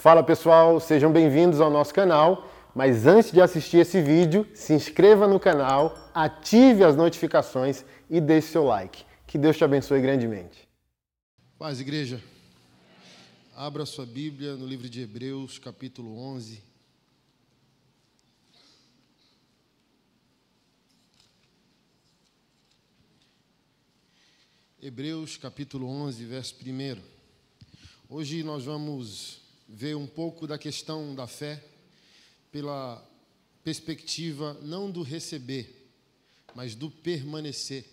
Fala pessoal, sejam bem-vindos ao nosso canal. Mas antes de assistir esse vídeo, se inscreva no canal, ative as notificações e deixe seu like. Que Deus te abençoe grandemente. Paz, igreja. Abra sua Bíblia no livro de Hebreus, capítulo 11. Hebreus, capítulo 11, verso 1. Hoje nós vamos ver um pouco da questão da fé pela perspectiva não do receber, mas do permanecer.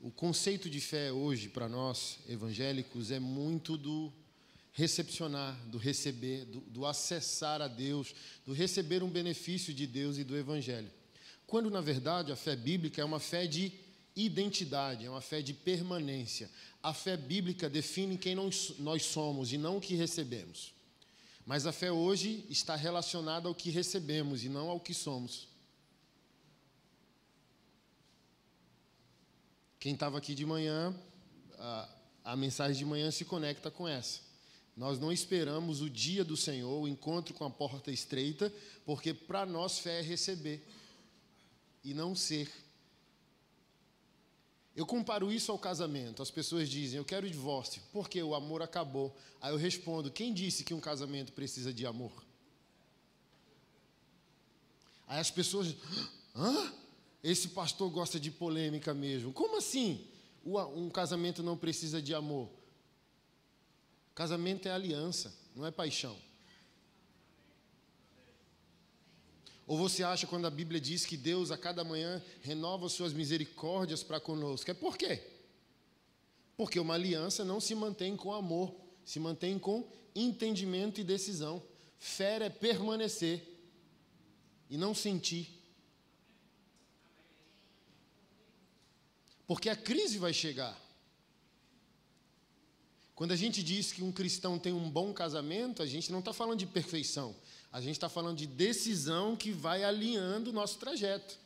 O conceito de fé hoje para nós evangélicos é muito do recepcionar, do receber, do, do, acessar a Deus, do receber um benefício de Deus e do Evangelho. Quando, na verdade, a fé bíblica é uma fé de identidade, é uma fé de permanência. A fé bíblica define quem nós somos e não o que recebemos. Mas a fé hoje está relacionada ao que recebemos e não ao que somos. Quem estava aqui de manhã, a, a mensagem de manhã se conecta com essa. Nós não esperamos o dia do Senhor, o encontro com a porta estreita, porque para nós fé é receber e não ser. Eu comparo isso ao casamento. As pessoas dizem, eu quero divórcio, porque o amor acabou. Aí eu respondo, quem disse que um casamento precisa de amor? Aí as pessoas, hã? Esse pastor gosta de polêmica mesmo. Como assim? Um casamento não precisa de amor. Casamento é aliança, não é paixão. Ou você acha quando a Bíblia diz que Deus a cada manhã renova suas misericórdias para conosco? É por quê? Porque uma aliança não se mantém com amor, se mantém com entendimento e decisão. Fé é permanecer e não sentir. Porque a crise vai chegar. Quando a gente diz que um cristão tem um bom casamento, a gente não está falando de perfeição. A gente está falando de decisão que vai alinhando o nosso trajeto.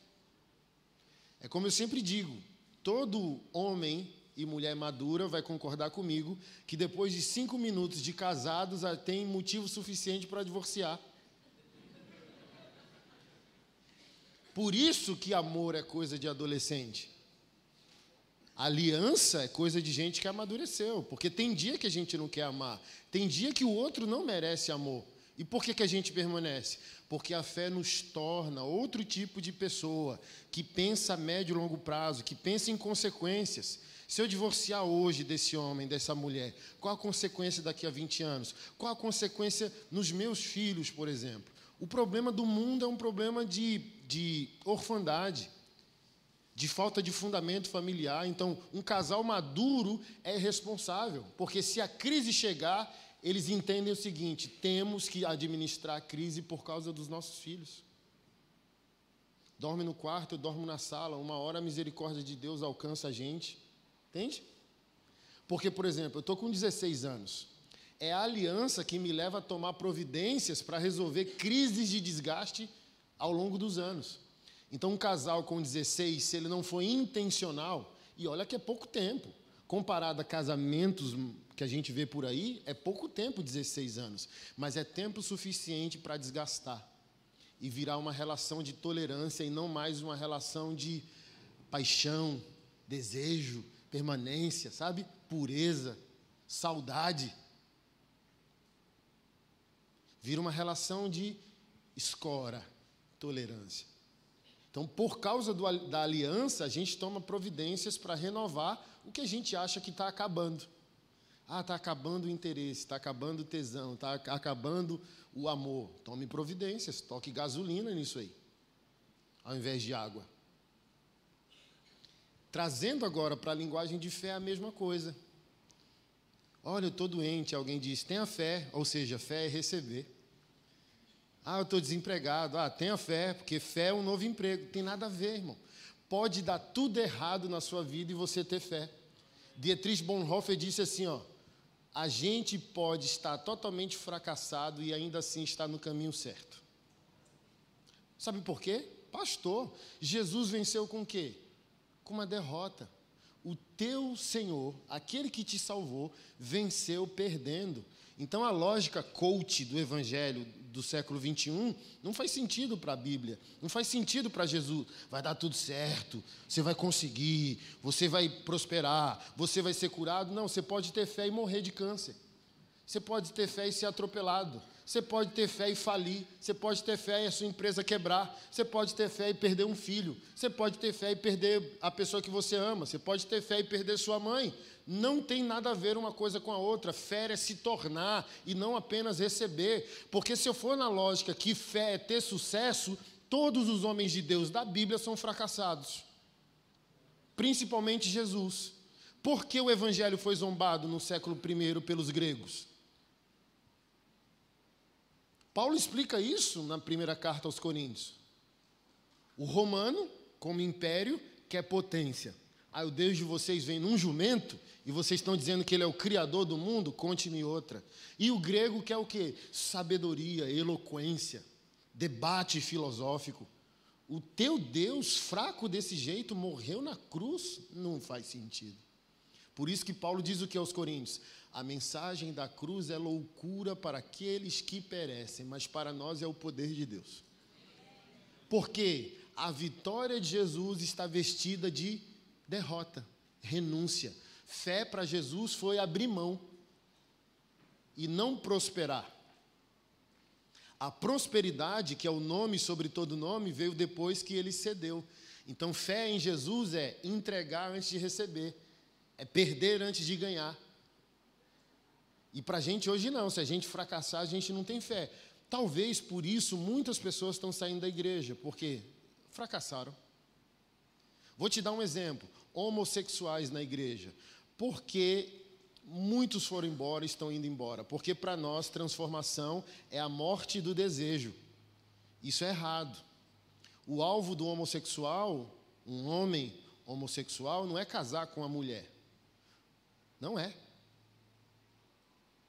É como eu sempre digo: todo homem e mulher madura vai concordar comigo que depois de cinco minutos de casados tem motivo suficiente para divorciar. Por isso que amor é coisa de adolescente. Aliança é coisa de gente que amadureceu, porque tem dia que a gente não quer amar, tem dia que o outro não merece amor. E por que, que a gente permanece? Porque a fé nos torna outro tipo de pessoa, que pensa a médio e longo prazo, que pensa em consequências. Se eu divorciar hoje desse homem, dessa mulher, qual a consequência daqui a 20 anos? Qual a consequência nos meus filhos, por exemplo? O problema do mundo é um problema de, de orfandade, de falta de fundamento familiar. Então, um casal maduro é responsável, porque se a crise chegar, eles entendem o seguinte: temos que administrar a crise por causa dos nossos filhos. Dorme no quarto, eu dormo na sala, uma hora a misericórdia de Deus alcança a gente. Entende? Porque, por exemplo, eu estou com 16 anos. É a aliança que me leva a tomar providências para resolver crises de desgaste ao longo dos anos. Então, um casal com 16, se ele não for intencional, e olha que é pouco tempo, comparado a casamentos que a gente vê por aí, é pouco tempo 16 anos, mas é tempo suficiente para desgastar e virar uma relação de tolerância e não mais uma relação de paixão, desejo, permanência, sabe? Pureza, saudade. Vira uma relação de escora, tolerância. Então, por causa do, da aliança, a gente toma providências para renovar o que a gente acha que está acabando. Ah, está acabando o interesse, está acabando o tesão, está acabando o amor. Tome providências, toque gasolina nisso aí, ao invés de água. Trazendo agora para a linguagem de fé a mesma coisa. Olha, eu estou doente, alguém diz, tenha fé, ou seja, fé é receber. Ah, eu estou desempregado. Ah, tenha fé, porque fé é um novo emprego. Tem nada a ver, irmão. Pode dar tudo errado na sua vida e você ter fé. Dietrich Bonhoeffer disse assim, ó, a gente pode estar totalmente fracassado e ainda assim estar no caminho certo. Sabe por quê? Pastor, Jesus venceu com o quê? Com uma derrota. O teu Senhor, aquele que te salvou, venceu perdendo. Então a lógica coach do evangelho do século 21 não faz sentido para a Bíblia, não faz sentido para Jesus. Vai dar tudo certo, você vai conseguir, você vai prosperar, você vai ser curado. Não, você pode ter fé e morrer de câncer. Você pode ter fé e ser atropelado. Você pode ter fé e falir. Você pode ter fé e a sua empresa quebrar. Você pode ter fé e perder um filho. Você pode ter fé e perder a pessoa que você ama. Você pode ter fé e perder sua mãe. Não tem nada a ver uma coisa com a outra. Fé é se tornar e não apenas receber. Porque se eu for na lógica que fé é ter sucesso, todos os homens de Deus da Bíblia são fracassados. Principalmente Jesus. Por que o evangelho foi zombado no século I pelos gregos? Paulo explica isso na primeira carta aos Coríntios. O romano, como império, quer potência. Aí o Deus de vocês vem num jumento e vocês estão dizendo que ele é o criador do mundo, conte-me outra. E o grego quer o quê? Sabedoria, eloquência, debate filosófico. O teu Deus fraco desse jeito morreu na cruz? Não faz sentido. Por isso que Paulo diz o que aos Coríntios? A mensagem da cruz é loucura para aqueles que perecem, mas para nós é o poder de Deus. Porque a vitória de Jesus está vestida de derrota, renúncia. Fé para Jesus foi abrir mão e não prosperar. A prosperidade, que é o nome sobre todo nome, veio depois que ele cedeu. Então, fé em Jesus é entregar antes de receber, é perder antes de ganhar. E para a gente hoje não, se a gente fracassar, a gente não tem fé. Talvez por isso muitas pessoas estão saindo da igreja, porque fracassaram. Vou te dar um exemplo: homossexuais na igreja. Porque muitos foram embora, estão indo embora. Porque para nós transformação é a morte do desejo. Isso é errado. O alvo do homossexual, um homem homossexual, não é casar com a mulher. Não é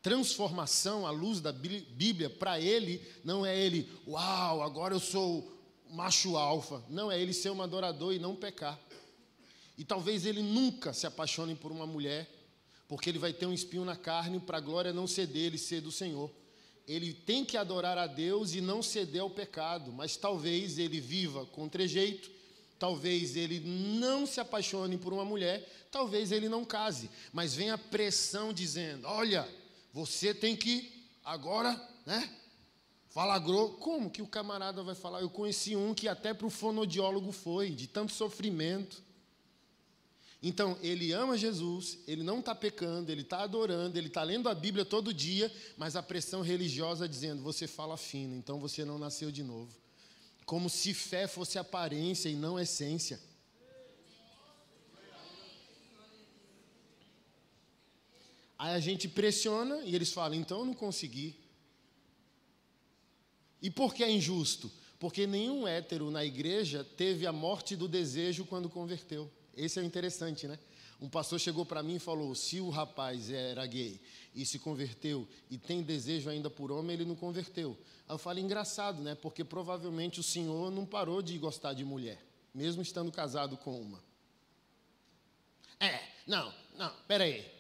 transformação à luz da Bíblia, para ele, não é ele, uau, agora eu sou macho alfa. Não, é ele ser um adorador e não pecar. E talvez ele nunca se apaixone por uma mulher, porque ele vai ter um espinho na carne para a glória não ser dele, ser do Senhor. Ele tem que adorar a Deus e não ceder ao pecado, mas talvez ele viva com trejeito, talvez ele não se apaixone por uma mulher, talvez ele não case, mas vem a pressão dizendo: olha, você tem que agora, né? Falagrou. Como que o camarada vai falar? Eu conheci um que até para o fonodiólogo foi, de tanto sofrimento. Então, ele ama Jesus, ele não está pecando, ele está adorando, ele está lendo a Bíblia todo dia, mas a pressão religiosa dizendo: você fala fino, então você não nasceu de novo. Como se fé fosse aparência e não essência. Aí a gente pressiona e eles falam: então eu não consegui. E por que é injusto? Porque nenhum hétero na igreja teve a morte do desejo quando converteu. Esse é o interessante, né? Um pastor chegou para mim e falou: se o rapaz era gay e se converteu e tem desejo ainda por homem, ele não converteu. Aí eu falo: engraçado, né? Porque provavelmente o senhor não parou de gostar de mulher, mesmo estando casado com uma. É, não, não, peraí.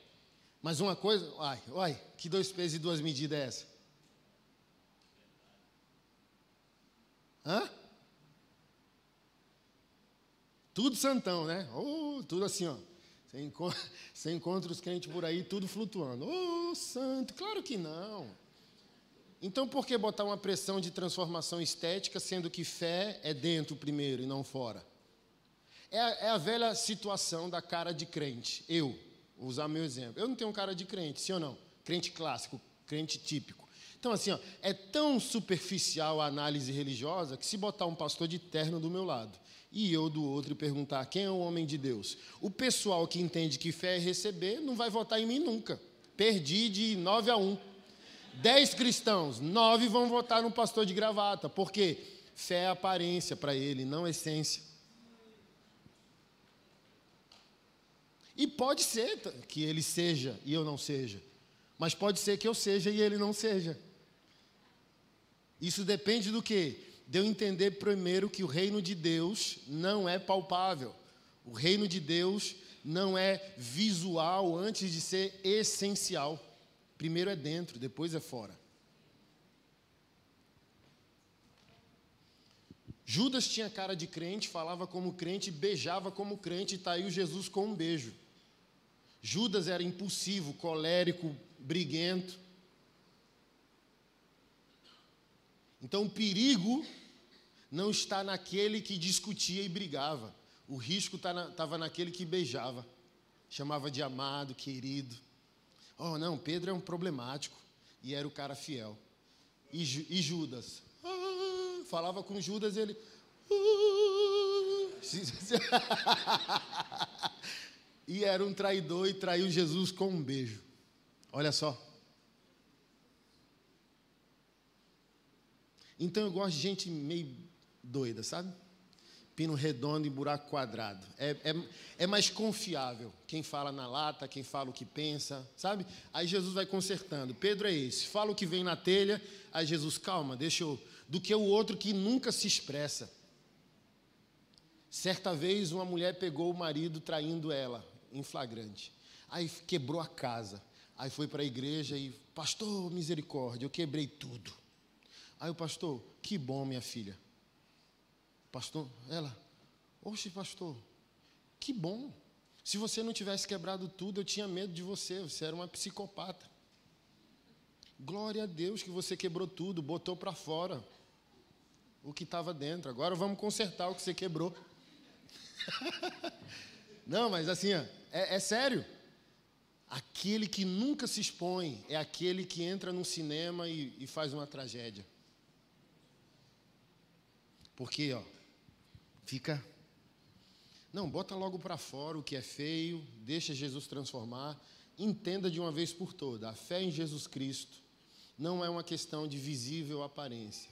Mas uma coisa, ai, ai, que dois pesos e duas medidas é essa? Hã? Tudo santão, né? Oh, tudo assim, ó. Você encontra, você encontra os crentes por aí, tudo flutuando. Oh, santo, claro que não. Então, por que botar uma pressão de transformação estética, sendo que fé é dentro primeiro e não fora? É a, é a velha situação da cara de crente. Eu, Vou usar meu exemplo. Eu não tenho cara de crente, sim ou não? Crente clássico, crente típico. Então, assim, ó, é tão superficial a análise religiosa que se botar um pastor de terno do meu lado e eu do outro e perguntar quem é o homem de Deus, o pessoal que entende que fé é receber não vai votar em mim nunca. Perdi de 9 a 1. Dez cristãos, nove vão votar no pastor de gravata, porque fé é aparência para ele, não essência. E pode ser que ele seja e eu não seja. Mas pode ser que eu seja e ele não seja. Isso depende do que? De eu entender primeiro que o reino de Deus não é palpável. O reino de Deus não é visual antes de ser essencial. Primeiro é dentro, depois é fora. Judas tinha cara de crente, falava como crente, beijava como crente, e aí o Jesus com um beijo. Judas era impulsivo, colérico, briguento. Então o perigo não está naquele que discutia e brigava. O risco estava tá naquele que beijava, chamava de amado, querido. Oh, não, Pedro é um problemático e era o cara fiel. E, e Judas? Ah, falava com Judas e ele. Ah, e era um traidor e traiu Jesus com um beijo. Olha só. Então eu gosto de gente meio doida, sabe? Pino redondo e buraco quadrado. É, é, é, mais confiável quem fala na lata, quem fala o que pensa, sabe? Aí Jesus vai consertando. Pedro é esse, fala o que vem na telha, aí Jesus, calma, deixa eu. Do que o outro que nunca se expressa. Certa vez uma mulher pegou o marido traindo ela, em flagrante. Aí quebrou a casa. Aí foi para a igreja e, pastor, misericórdia, eu quebrei tudo. Aí o pastor, que bom, minha filha. Pastor, ela, oxe, pastor, que bom. Se você não tivesse quebrado tudo, eu tinha medo de você, você era uma psicopata. Glória a Deus que você quebrou tudo, botou para fora o que estava dentro. Agora vamos consertar o que você quebrou. não, mas assim, é, é sério. Aquele que nunca se expõe é aquele que entra no cinema e, e faz uma tragédia. Porque, ó, fica. Não, bota logo para fora o que é feio, deixa Jesus transformar. Entenda de uma vez por toda: a fé em Jesus Cristo não é uma questão de visível aparência,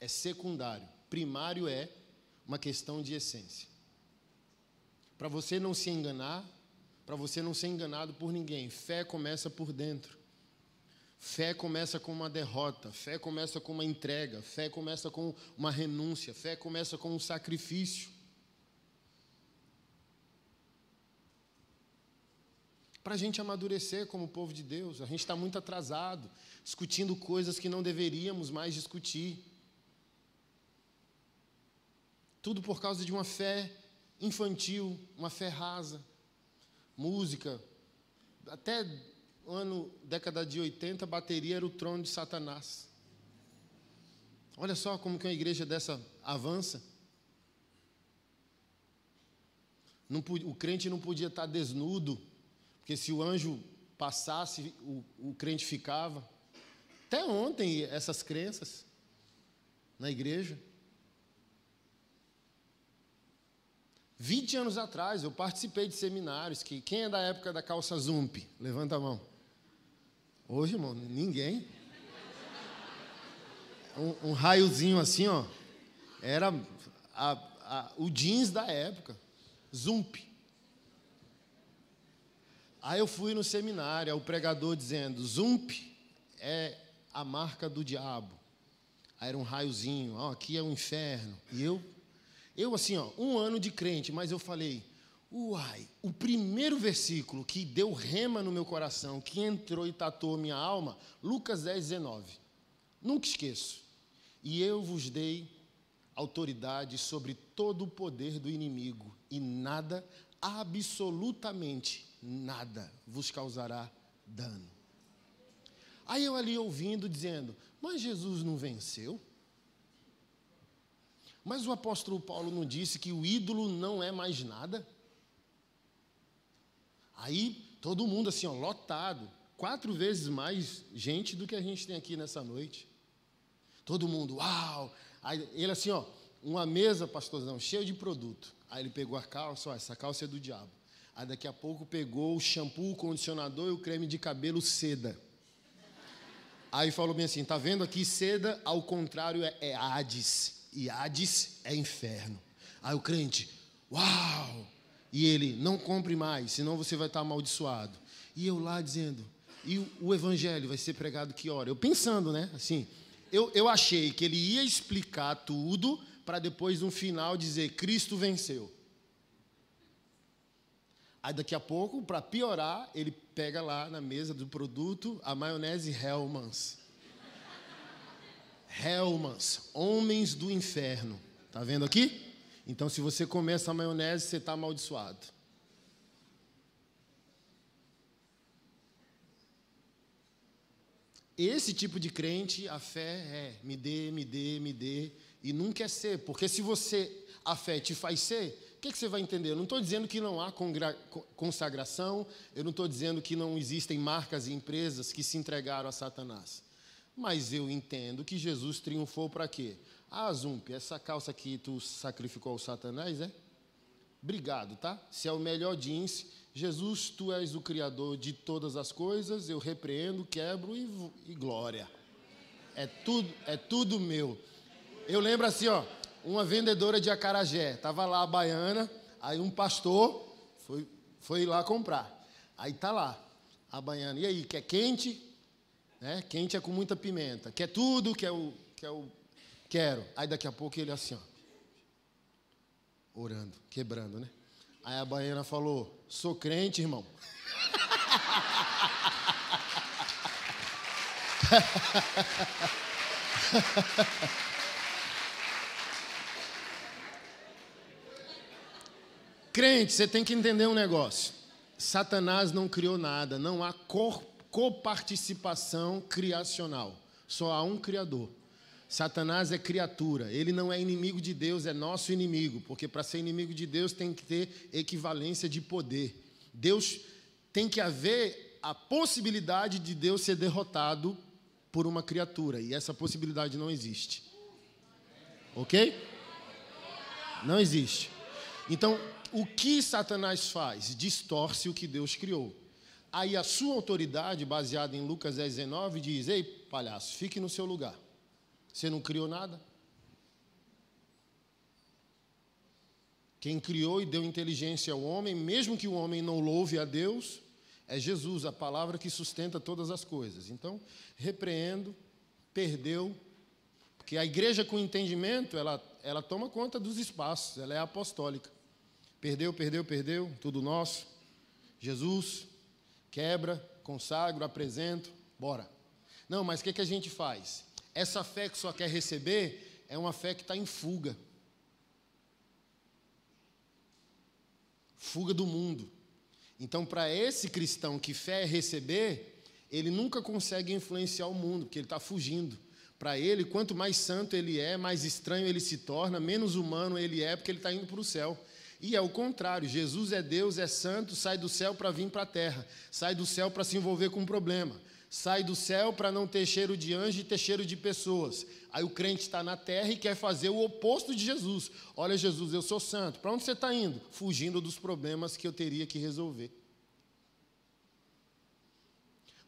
é secundário. Primário é uma questão de essência. Para você não se enganar, para você não ser enganado por ninguém, fé começa por dentro. Fé começa com uma derrota, fé começa com uma entrega, fé começa com uma renúncia, fé começa com um sacrifício. Para a gente amadurecer como povo de Deus, a gente está muito atrasado, discutindo coisas que não deveríamos mais discutir. Tudo por causa de uma fé infantil, uma fé rasa. Música, até ano, década de 80, bateria era o trono de Satanás. Olha só como que uma igreja dessa avança. Não, o crente não podia estar desnudo, porque se o anjo passasse, o, o crente ficava. Até ontem, essas crenças na igreja. 20 anos atrás, eu participei de seminários que quem é da época da calça Zump? Levanta a mão. Hoje, irmão, ninguém. Um, um raiozinho assim, ó. Era a, a, o jeans da época. Zump. Aí eu fui no seminário, o pregador dizendo: Zump é a marca do diabo. Aí era um raiozinho, ó, aqui é o inferno. E eu, eu assim, ó, um ano de crente, mas eu falei: Uai, o primeiro versículo que deu rema no meu coração, que entrou e tatuou minha alma, Lucas 10, 19. Nunca esqueço. E eu vos dei autoridade sobre todo o poder do inimigo, e nada, absolutamente nada, vos causará dano. Aí eu ali ouvindo, dizendo: Mas Jesus não venceu? Mas o apóstolo Paulo não disse que o ídolo não é mais nada? Aí todo mundo assim, ó, lotado, quatro vezes mais gente do que a gente tem aqui nessa noite. Todo mundo, uau! Aí ele assim, ó, uma mesa, pastorzão, cheia de produto. Aí ele pegou a calça, ó, essa calça é do diabo. Aí daqui a pouco pegou o shampoo, o condicionador e o creme de cabelo seda. Aí falou bem assim, tá vendo aqui seda, ao contrário é, é Hades. E Hades é inferno. Aí o crente, uau! E ele, não compre mais, senão você vai estar amaldiçoado. E eu lá dizendo, e o, evangelho vai ser pregado que hora? Eu pensando, né? Assim, eu, eu achei que ele ia explicar tudo para depois, no final, dizer: Cristo venceu. Aí daqui a pouco, para piorar, ele pega lá na mesa do produto a maionese Hellmann's. Hellmann's, homens do inferno. Tá vendo aqui? Então, se você comer essa maionese, você está amaldiçoado. Esse tipo de crente, a fé é me dê, me dê, me dê, e nunca é ser, porque se você, a fé te faz ser, que, que você vai entender? Eu não estou dizendo que não há consagração, eu não estou dizendo que não existem marcas e empresas que se entregaram a Satanás. Mas eu entendo que Jesus triunfou para quê? Ah, Zump, essa calça que tu sacrificou ao Satanás, é? Obrigado, tá? Se é o melhor jeans, Jesus, tu és o Criador de todas as coisas, eu repreendo, quebro e, e glória. É tudo, é tudo meu. Eu lembro assim, ó, uma vendedora de acarajé. Estava lá a baiana, aí um pastor foi, foi lá comprar. Aí tá lá a baiana. E aí, quer quente? Né? Quente é com muita pimenta. Quer tudo? Quer o, quer o. Quero. Aí daqui a pouco ele assim, ó. Orando, quebrando, né? Aí a baiana falou: Sou crente, irmão. Crente, você tem que entender um negócio. Satanás não criou nada, não há coparticipação criacional. Só há um Criador. Satanás é criatura, ele não é inimigo de Deus, é nosso inimigo, porque para ser inimigo de Deus tem que ter equivalência de poder. Deus tem que haver a possibilidade de Deus ser derrotado por uma criatura, e essa possibilidade não existe. Ok? Não existe. Então, o que Satanás faz? Distorce o que Deus criou. Aí a sua autoridade, baseada em Lucas 10, 19, diz: Ei, palhaço, fique no seu lugar. Você não criou nada? Quem criou e deu inteligência ao homem, mesmo que o homem não louve a Deus, é Jesus, a palavra que sustenta todas as coisas. Então, repreendo, perdeu, porque a igreja com entendimento, ela, ela toma conta dos espaços, ela é apostólica. Perdeu, perdeu, perdeu, tudo nosso. Jesus, quebra, consagro, apresento, bora. Não, mas o que, que a gente faz? Essa fé que só quer receber é uma fé que está em fuga. Fuga do mundo. Então, para esse cristão que fé é receber, ele nunca consegue influenciar o mundo, porque ele está fugindo. Para ele, quanto mais santo ele é, mais estranho ele se torna, menos humano ele é, porque ele está indo para o céu. E é o contrário: Jesus é Deus, é santo, sai do céu para vir para a terra, sai do céu para se envolver com um problema, sai do céu para não ter cheiro de anjo e ter cheiro de pessoas. Aí o crente está na terra e quer fazer o oposto de Jesus. Olha, Jesus, eu sou santo. Para onde você está indo? Fugindo dos problemas que eu teria que resolver.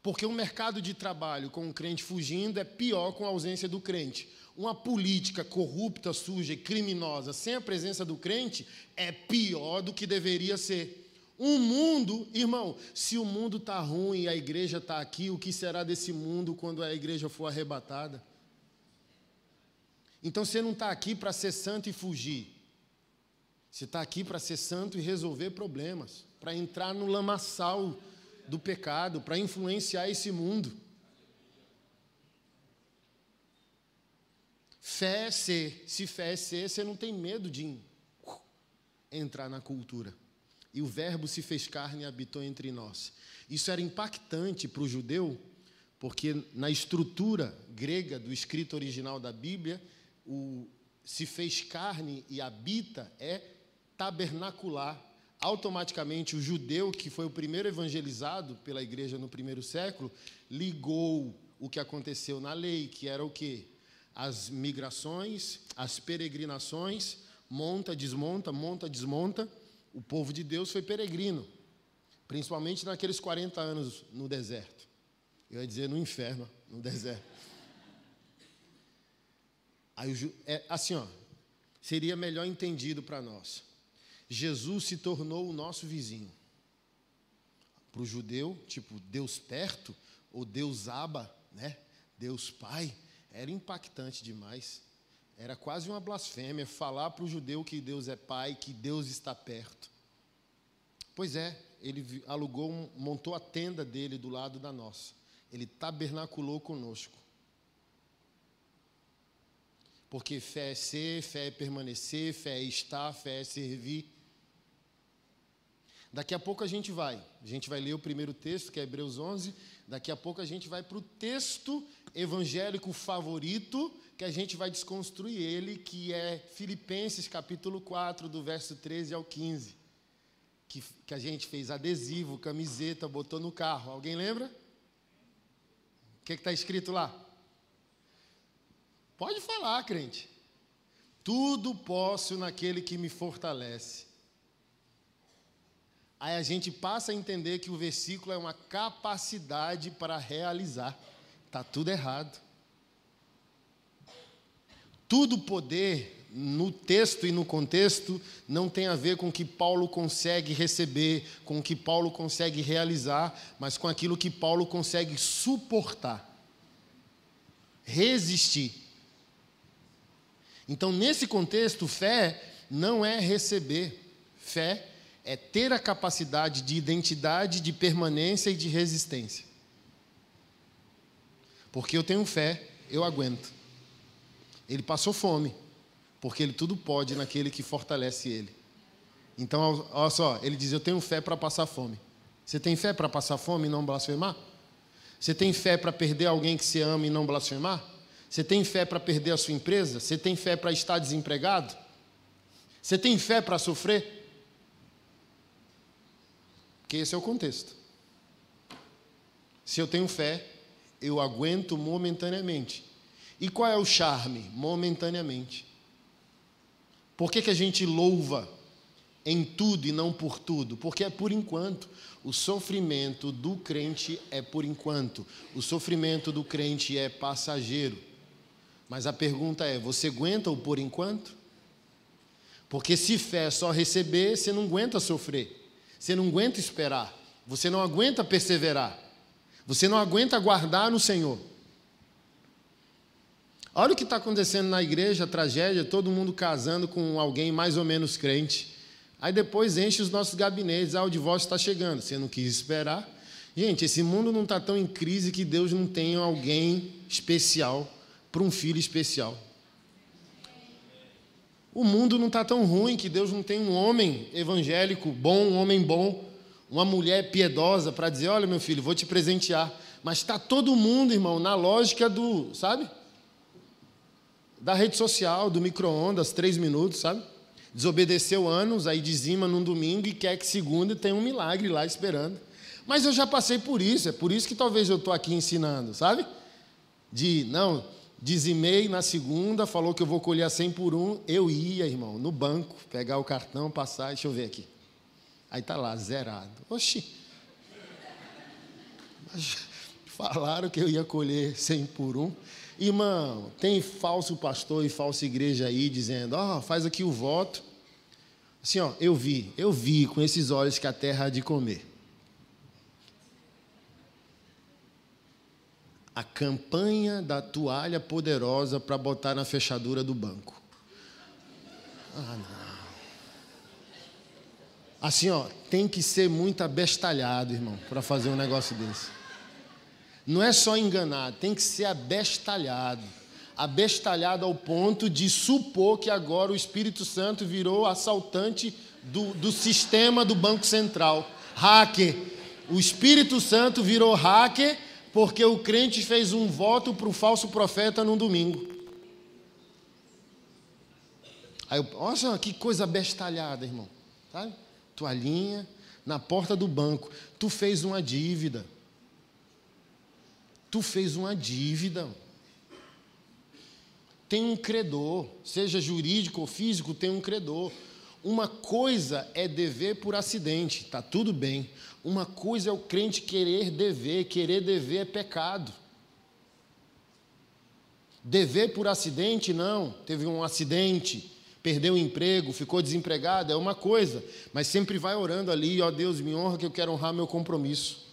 Porque um mercado de trabalho com o crente fugindo é pior com a ausência do crente uma política corrupta, suja e criminosa sem a presença do crente é pior do que deveria ser. Um mundo, irmão, se o mundo está ruim e a igreja está aqui, o que será desse mundo quando a igreja for arrebatada? Então você não está aqui para ser santo e fugir. Você está aqui para ser santo e resolver problemas, para entrar no lamaçal do pecado, para influenciar esse mundo. Fé é ser. Se fé é ser, você não tem medo de entrar na cultura. E o Verbo se fez carne e habitou entre nós. Isso era impactante para o judeu, porque na estrutura grega do escrito original da Bíblia, o se fez carne e habita é tabernacular. Automaticamente, o judeu, que foi o primeiro evangelizado pela igreja no primeiro século, ligou o que aconteceu na lei, que era o quê? as migrações, as peregrinações, monta, desmonta, monta, desmonta. O povo de Deus foi peregrino, principalmente naqueles 40 anos no deserto. Eu ia dizer no inferno, no deserto. Aí, é, assim, ó, seria melhor entendido para nós. Jesus se tornou o nosso vizinho. Para o judeu, tipo Deus perto, ou Deus Aba, né? Deus Pai era impactante demais. Era quase uma blasfêmia falar para o judeu que Deus é pai, que Deus está perto. Pois é, ele alugou, montou a tenda dele do lado da nossa. Ele tabernaculou conosco. Porque fé é ser, fé é permanecer, fé é estar, fé é servir. Daqui a pouco a gente vai. A gente vai ler o primeiro texto, que é Hebreus 11. Daqui a pouco a gente vai para o texto evangélico favorito, que a gente vai desconstruir ele, que é Filipenses capítulo 4, do verso 13 ao 15. Que, que a gente fez adesivo, camiseta, botou no carro. Alguém lembra? O que está escrito lá? Pode falar, crente. Tudo posso naquele que me fortalece. Aí a gente passa a entender que o versículo é uma capacidade para realizar. Está tudo errado. Tudo poder no texto e no contexto não tem a ver com o que Paulo consegue receber, com o que Paulo consegue realizar, mas com aquilo que Paulo consegue suportar, resistir. Então, nesse contexto, fé não é receber, fé é ter a capacidade de identidade, de permanência e de resistência. Porque eu tenho fé, eu aguento. Ele passou fome, porque ele tudo pode naquele que fortalece ele. Então, olha só, ele diz: Eu tenho fé para passar fome. Você tem fé para passar fome e não blasfemar? Você tem fé para perder alguém que você ama e não blasfemar? Você tem fé para perder a sua empresa? Você tem fé para estar desempregado? Você tem fé para sofrer? Porque esse é o contexto. Se eu tenho fé, eu aguento momentaneamente. E qual é o charme? Momentaneamente. Por que, que a gente louva em tudo e não por tudo? Porque é por enquanto. O sofrimento do crente é por enquanto. O sofrimento do crente é passageiro. Mas a pergunta é: você aguenta o por enquanto? Porque se fé é só receber, você não aguenta sofrer. Você não aguenta esperar. Você não aguenta perseverar. Você não aguenta guardar no Senhor. Olha o que está acontecendo na igreja, tragédia, todo mundo casando com alguém mais ou menos crente. Aí depois enche os nossos gabinetes, ah, o divórcio está chegando. Você não quis esperar. Gente, esse mundo não está tão em crise que Deus não tenha alguém especial para um filho especial. O mundo não está tão ruim que Deus não tem um homem evangélico bom, um homem bom, uma mulher piedosa para dizer: olha, meu filho, vou te presentear. Mas está todo mundo, irmão, na lógica do, sabe? Da rede social, do micro-ondas, três minutos, sabe? Desobedeceu anos, aí dizima num domingo e quer que segunda tenha um milagre lá esperando. Mas eu já passei por isso, é por isso que talvez eu estou aqui ensinando, sabe? De, não, Dizimei na segunda, falou que eu vou colher a 100 por um. Eu ia, irmão, no banco, pegar o cartão, passar, deixa eu ver aqui. Aí tá lá, zerado. Oxi. Mas falaram que eu ia colher 100 por um. Irmão, tem falso pastor e falsa igreja aí dizendo: ó, oh, faz aqui o voto. Assim, ó, eu vi, eu vi com esses olhos que a terra há de comer. a campanha da toalha poderosa para botar na fechadura do banco. Ah, não. Assim, ó, tem que ser muito abestalhado, irmão, para fazer um negócio desse. Não é só enganar, tem que ser abestalhado. Abestalhado ao ponto de supor que agora o Espírito Santo virou assaltante do, do sistema do Banco Central. Hacker. O Espírito Santo virou hacker porque o crente fez um voto para o falso profeta num domingo. Aí, olha que coisa bestalhada, irmão. Sabe? Toalhinha na porta do banco. Tu fez uma dívida. Tu fez uma dívida. Tem um credor, seja jurídico ou físico, tem um credor. Uma coisa é dever por acidente, está tudo bem. Uma coisa é o crente querer dever, querer dever é pecado. Dever por acidente, não. Teve um acidente, perdeu o emprego, ficou desempregado, é uma coisa. Mas sempre vai orando ali, ó Deus, me honra que eu quero honrar meu compromisso.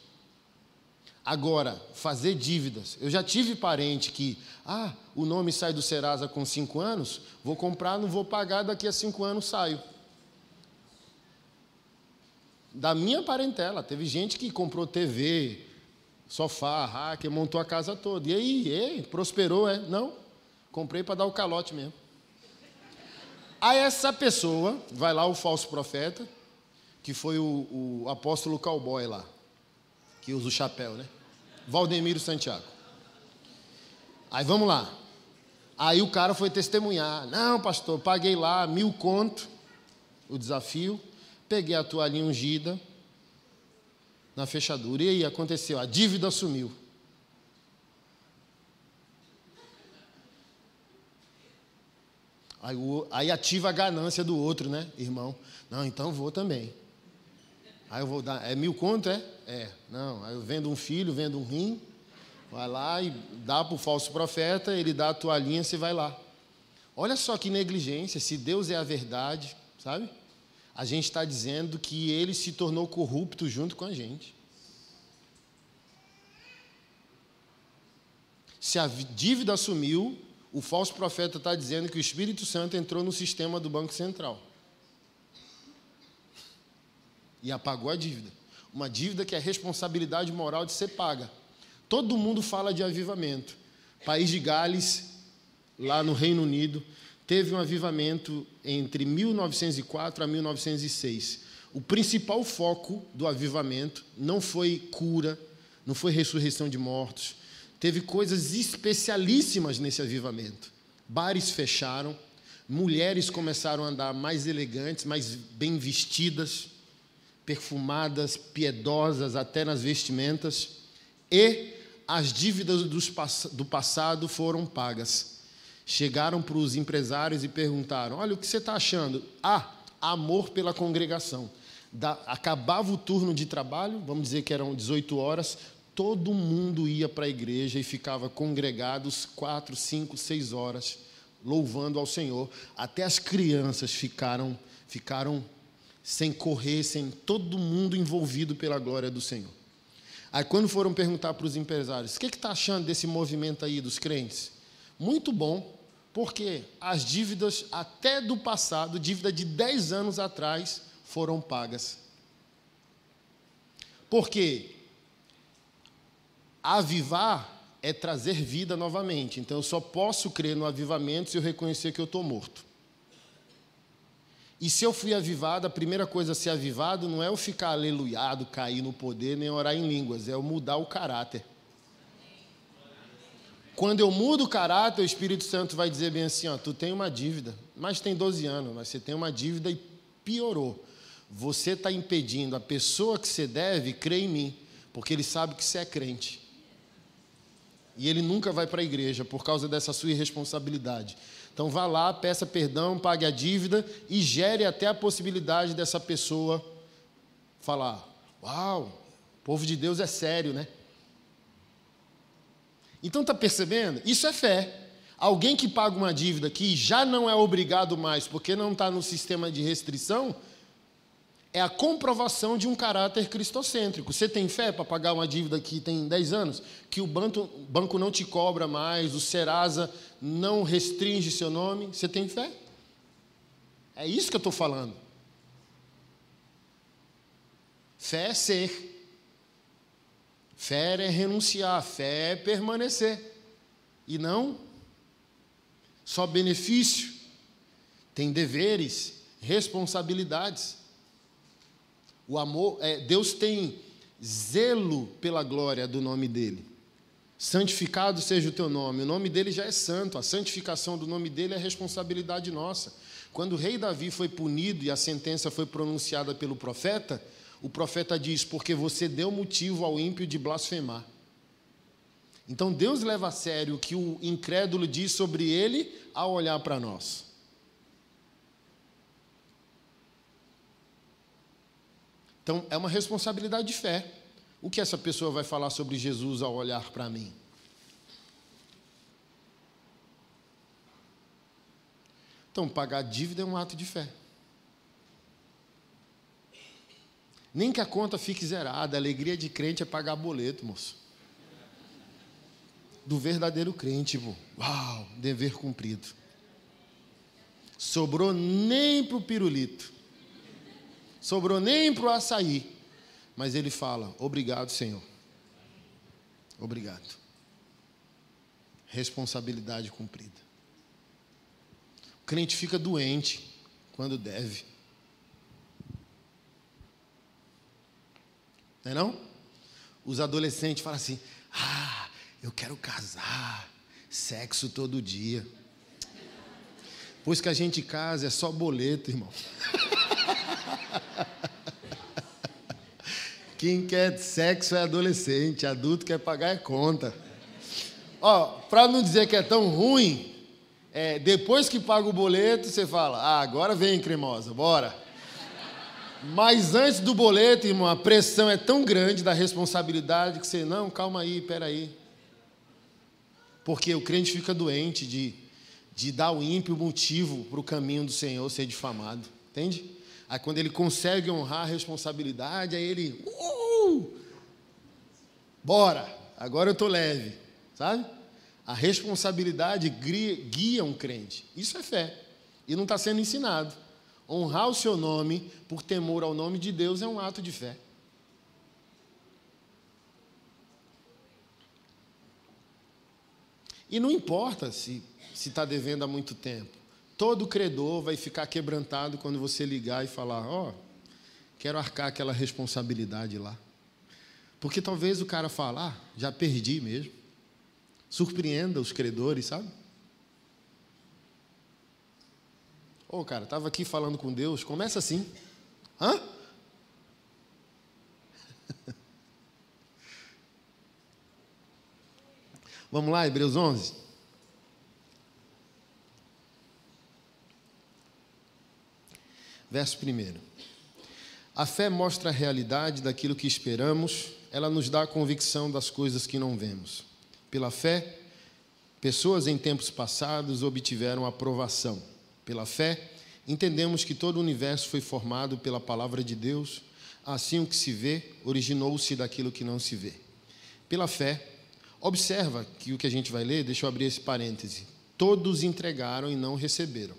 Agora, fazer dívidas. Eu já tive parente que, ah, o nome sai do Serasa com cinco anos, vou comprar, não vou pagar, daqui a cinco anos saio. da minha parentela. Teve gente que comprou TV, sofá, hacker, montou a casa toda. E aí, ei, prosperou, é? Não, comprei para dar o calote mesmo. Aí essa pessoa, vai lá o falso profeta, que foi o, o apóstolo cowboy lá, que usa o chapéu, né? Valdemiro Santiago. Aí vamos lá. Aí o cara foi testemunhar. Não, pastor, paguei lá mil conto, o desafio. Peguei a toalhinha ungida na fechadura. E aí aconteceu, a dívida sumiu. Aí, aí, ativa a ganância do outro, né, irmão? Não, então vou também. Aí eu vou dar, é mil conto, é? É, não. Aí eu vendo um filho, vendo um rim, vai lá e dá para o falso profeta, ele dá a toalhinha, você vai lá. Olha só que negligência, se Deus é a verdade, sabe? a gente está dizendo que ele se tornou corrupto junto com a gente. Se a dívida assumiu, o falso profeta está dizendo que o Espírito Santo entrou no sistema do Banco Central e apagou a dívida. Uma dívida que é responsabilidade moral de ser paga. Todo mundo fala de avivamento. País de Gales, lá no Reino Unido, teve um avivamento entre 1904 a 1906. O principal foco do avivamento não foi cura, não foi ressurreição de mortos. Teve coisas especialíssimas nesse avivamento. Bares fecharam, mulheres começaram a andar mais elegantes, mais bem vestidas, perfumadas, piedosas até nas vestimentas, e as dívidas do passado foram pagas chegaram para os empresários e perguntaram: Olha, o que você está achando? Ah, amor pela congregação. Da, acabava o turno de trabalho, vamos dizer que eram 18 horas, todo mundo ia para a igreja e ficava congregados quatro, cinco, seis horas, louvando ao Senhor. Até as crianças ficaram, ficaram sem correr, sem todo mundo envolvido pela glória do Senhor. Aí, quando foram perguntar para os empresários: O que está achando desse movimento aí dos crentes? Muito bom, porque as dívidas até do passado, dívida de 10 anos atrás, foram pagas. Porque avivar é trazer vida novamente. Então eu só posso crer no avivamento se eu reconhecer que eu estou morto. E se eu fui avivado, a primeira coisa a ser avivado não é eu ficar aleluiado, cair no poder, nem orar em línguas, é eu mudar o caráter. Quando eu mudo o caráter, o Espírito Santo vai dizer bem assim: ó, tu tem uma dívida, mas tem 12 anos, mas você tem uma dívida e piorou. Você está impedindo a pessoa que você deve crer em mim, porque ele sabe que você é crente. E ele nunca vai para a igreja por causa dessa sua irresponsabilidade. Então vá lá, peça perdão, pague a dívida e gere até a possibilidade dessa pessoa falar: Uau, o povo de Deus é sério, né? Então está percebendo? Isso é fé. Alguém que paga uma dívida que já não é obrigado mais porque não está no sistema de restrição, é a comprovação de um caráter cristocêntrico. Você tem fé para pagar uma dívida que tem 10 anos? Que o banco, banco não te cobra mais, o Serasa não restringe seu nome? Você tem fé? É isso que eu estou falando. Fé é ser. Fé é renunciar, fé é permanecer. E não só benefício. Tem deveres, responsabilidades. O amor, é, Deus tem zelo pela glória do nome dele. Santificado seja o teu nome. O nome dele já é santo. A santificação do nome dele é responsabilidade nossa. Quando o rei Davi foi punido e a sentença foi pronunciada pelo profeta, o profeta diz: Porque você deu motivo ao ímpio de blasfemar. Então Deus leva a sério o que o incrédulo diz sobre ele ao olhar para nós. Então é uma responsabilidade de fé. O que essa pessoa vai falar sobre Jesus ao olhar para mim? Então, pagar dívida é um ato de fé. Nem que a conta fique zerada. A alegria de crente é pagar boleto, moço. Do verdadeiro crente, tipo, uau, dever cumprido. Sobrou nem para o pirulito. Sobrou nem para o açaí. Mas ele fala: Obrigado, Senhor. Obrigado. Responsabilidade cumprida. O crente fica doente quando deve. Não é não? Os adolescentes falam assim: Ah, eu quero casar, sexo todo dia. Pois que a gente casa é só boleto, irmão. Quem quer sexo é adolescente, adulto quer pagar é conta. Ó, para não dizer que é tão ruim, é, depois que paga o boleto, você fala: ah, agora vem cremosa, bora. Mas antes do boleto, irmão, a pressão é tão grande da responsabilidade que você, não, calma aí, peraí. Porque o crente fica doente de, de dar ao ímpio motivo para o caminho do Senhor ser difamado. Entende? Aí quando ele consegue honrar a responsabilidade, aí ele. Uh, bora, agora eu estou leve. Sabe? A responsabilidade guia um crente. Isso é fé. E não está sendo ensinado. Honrar o seu nome por temor ao nome de Deus é um ato de fé. E não importa se está devendo há muito tempo. Todo credor vai ficar quebrantado quando você ligar e falar: Ó, oh, quero arcar aquela responsabilidade lá. Porque talvez o cara fale: Ah, já perdi mesmo. Surpreenda os credores, sabe? Ô, oh, cara, estava aqui falando com Deus, começa assim. Hã? Vamos lá, Hebreus 11. Verso 1. A fé mostra a realidade daquilo que esperamos, ela nos dá a convicção das coisas que não vemos. Pela fé, pessoas em tempos passados obtiveram aprovação. Pela fé, entendemos que todo o universo foi formado pela palavra de Deus, assim o que se vê originou-se daquilo que não se vê. Pela fé, observa que o que a gente vai ler, deixa eu abrir esse parêntese. Todos entregaram e não receberam.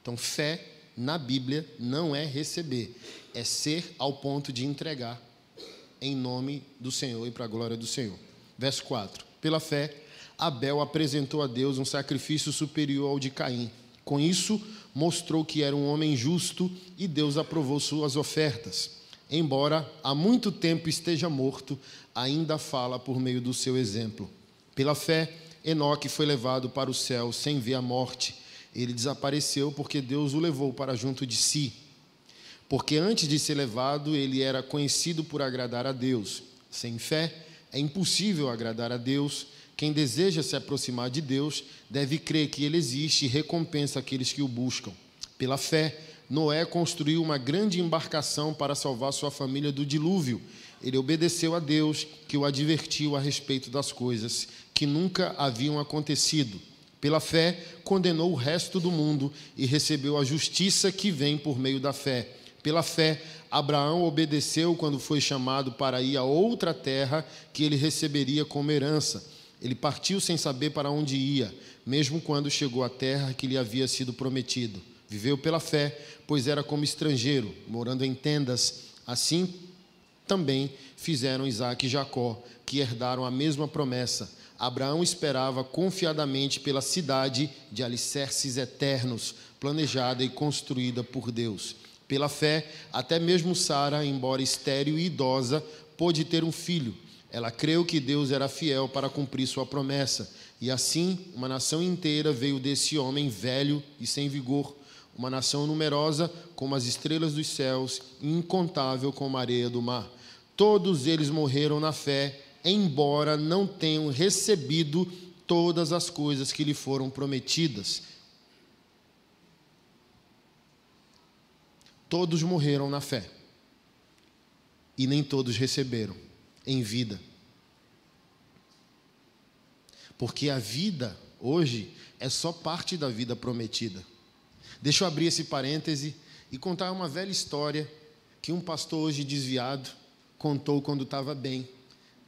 Então, fé na Bíblia não é receber, é ser ao ponto de entregar em nome do Senhor e para a glória do Senhor. Verso 4: Pela fé, Abel apresentou a Deus um sacrifício superior ao de Caim. Com isso, mostrou que era um homem justo e Deus aprovou suas ofertas. Embora há muito tempo esteja morto, ainda fala por meio do seu exemplo. Pela fé, Enoque foi levado para o céu sem ver a morte ele desapareceu porque Deus o levou para junto de si. Porque antes de ser levado, ele era conhecido por agradar a Deus. Sem fé, é impossível agradar a Deus. Quem deseja se aproximar de Deus deve crer que Ele existe e recompensa aqueles que o buscam. Pela fé, Noé construiu uma grande embarcação para salvar sua família do dilúvio. Ele obedeceu a Deus, que o advertiu a respeito das coisas que nunca haviam acontecido pela fé, condenou o resto do mundo e recebeu a justiça que vem por meio da fé. Pela fé, Abraão obedeceu quando foi chamado para ir a outra terra que ele receberia como herança. Ele partiu sem saber para onde ia, mesmo quando chegou à terra que lhe havia sido prometido. Viveu pela fé, pois era como estrangeiro, morando em tendas. Assim também fizeram Isaac e Jacó, que herdaram a mesma promessa. Abraão esperava confiadamente pela cidade de alicerces eternos, planejada e construída por Deus. Pela fé, até mesmo Sara, embora estéril e idosa, pôde ter um filho. Ela creu que Deus era fiel para cumprir sua promessa. E assim, uma nação inteira veio desse homem velho e sem vigor. Uma nação numerosa como as estrelas dos céus incontável como a areia do mar. Todos eles morreram na fé embora não tenham recebido todas as coisas que lhe foram prometidas. Todos morreram na fé, e nem todos receberam em vida. Porque a vida hoje é só parte da vida prometida. Deixa eu abrir esse parêntese e contar uma velha história que um pastor hoje desviado contou quando estava bem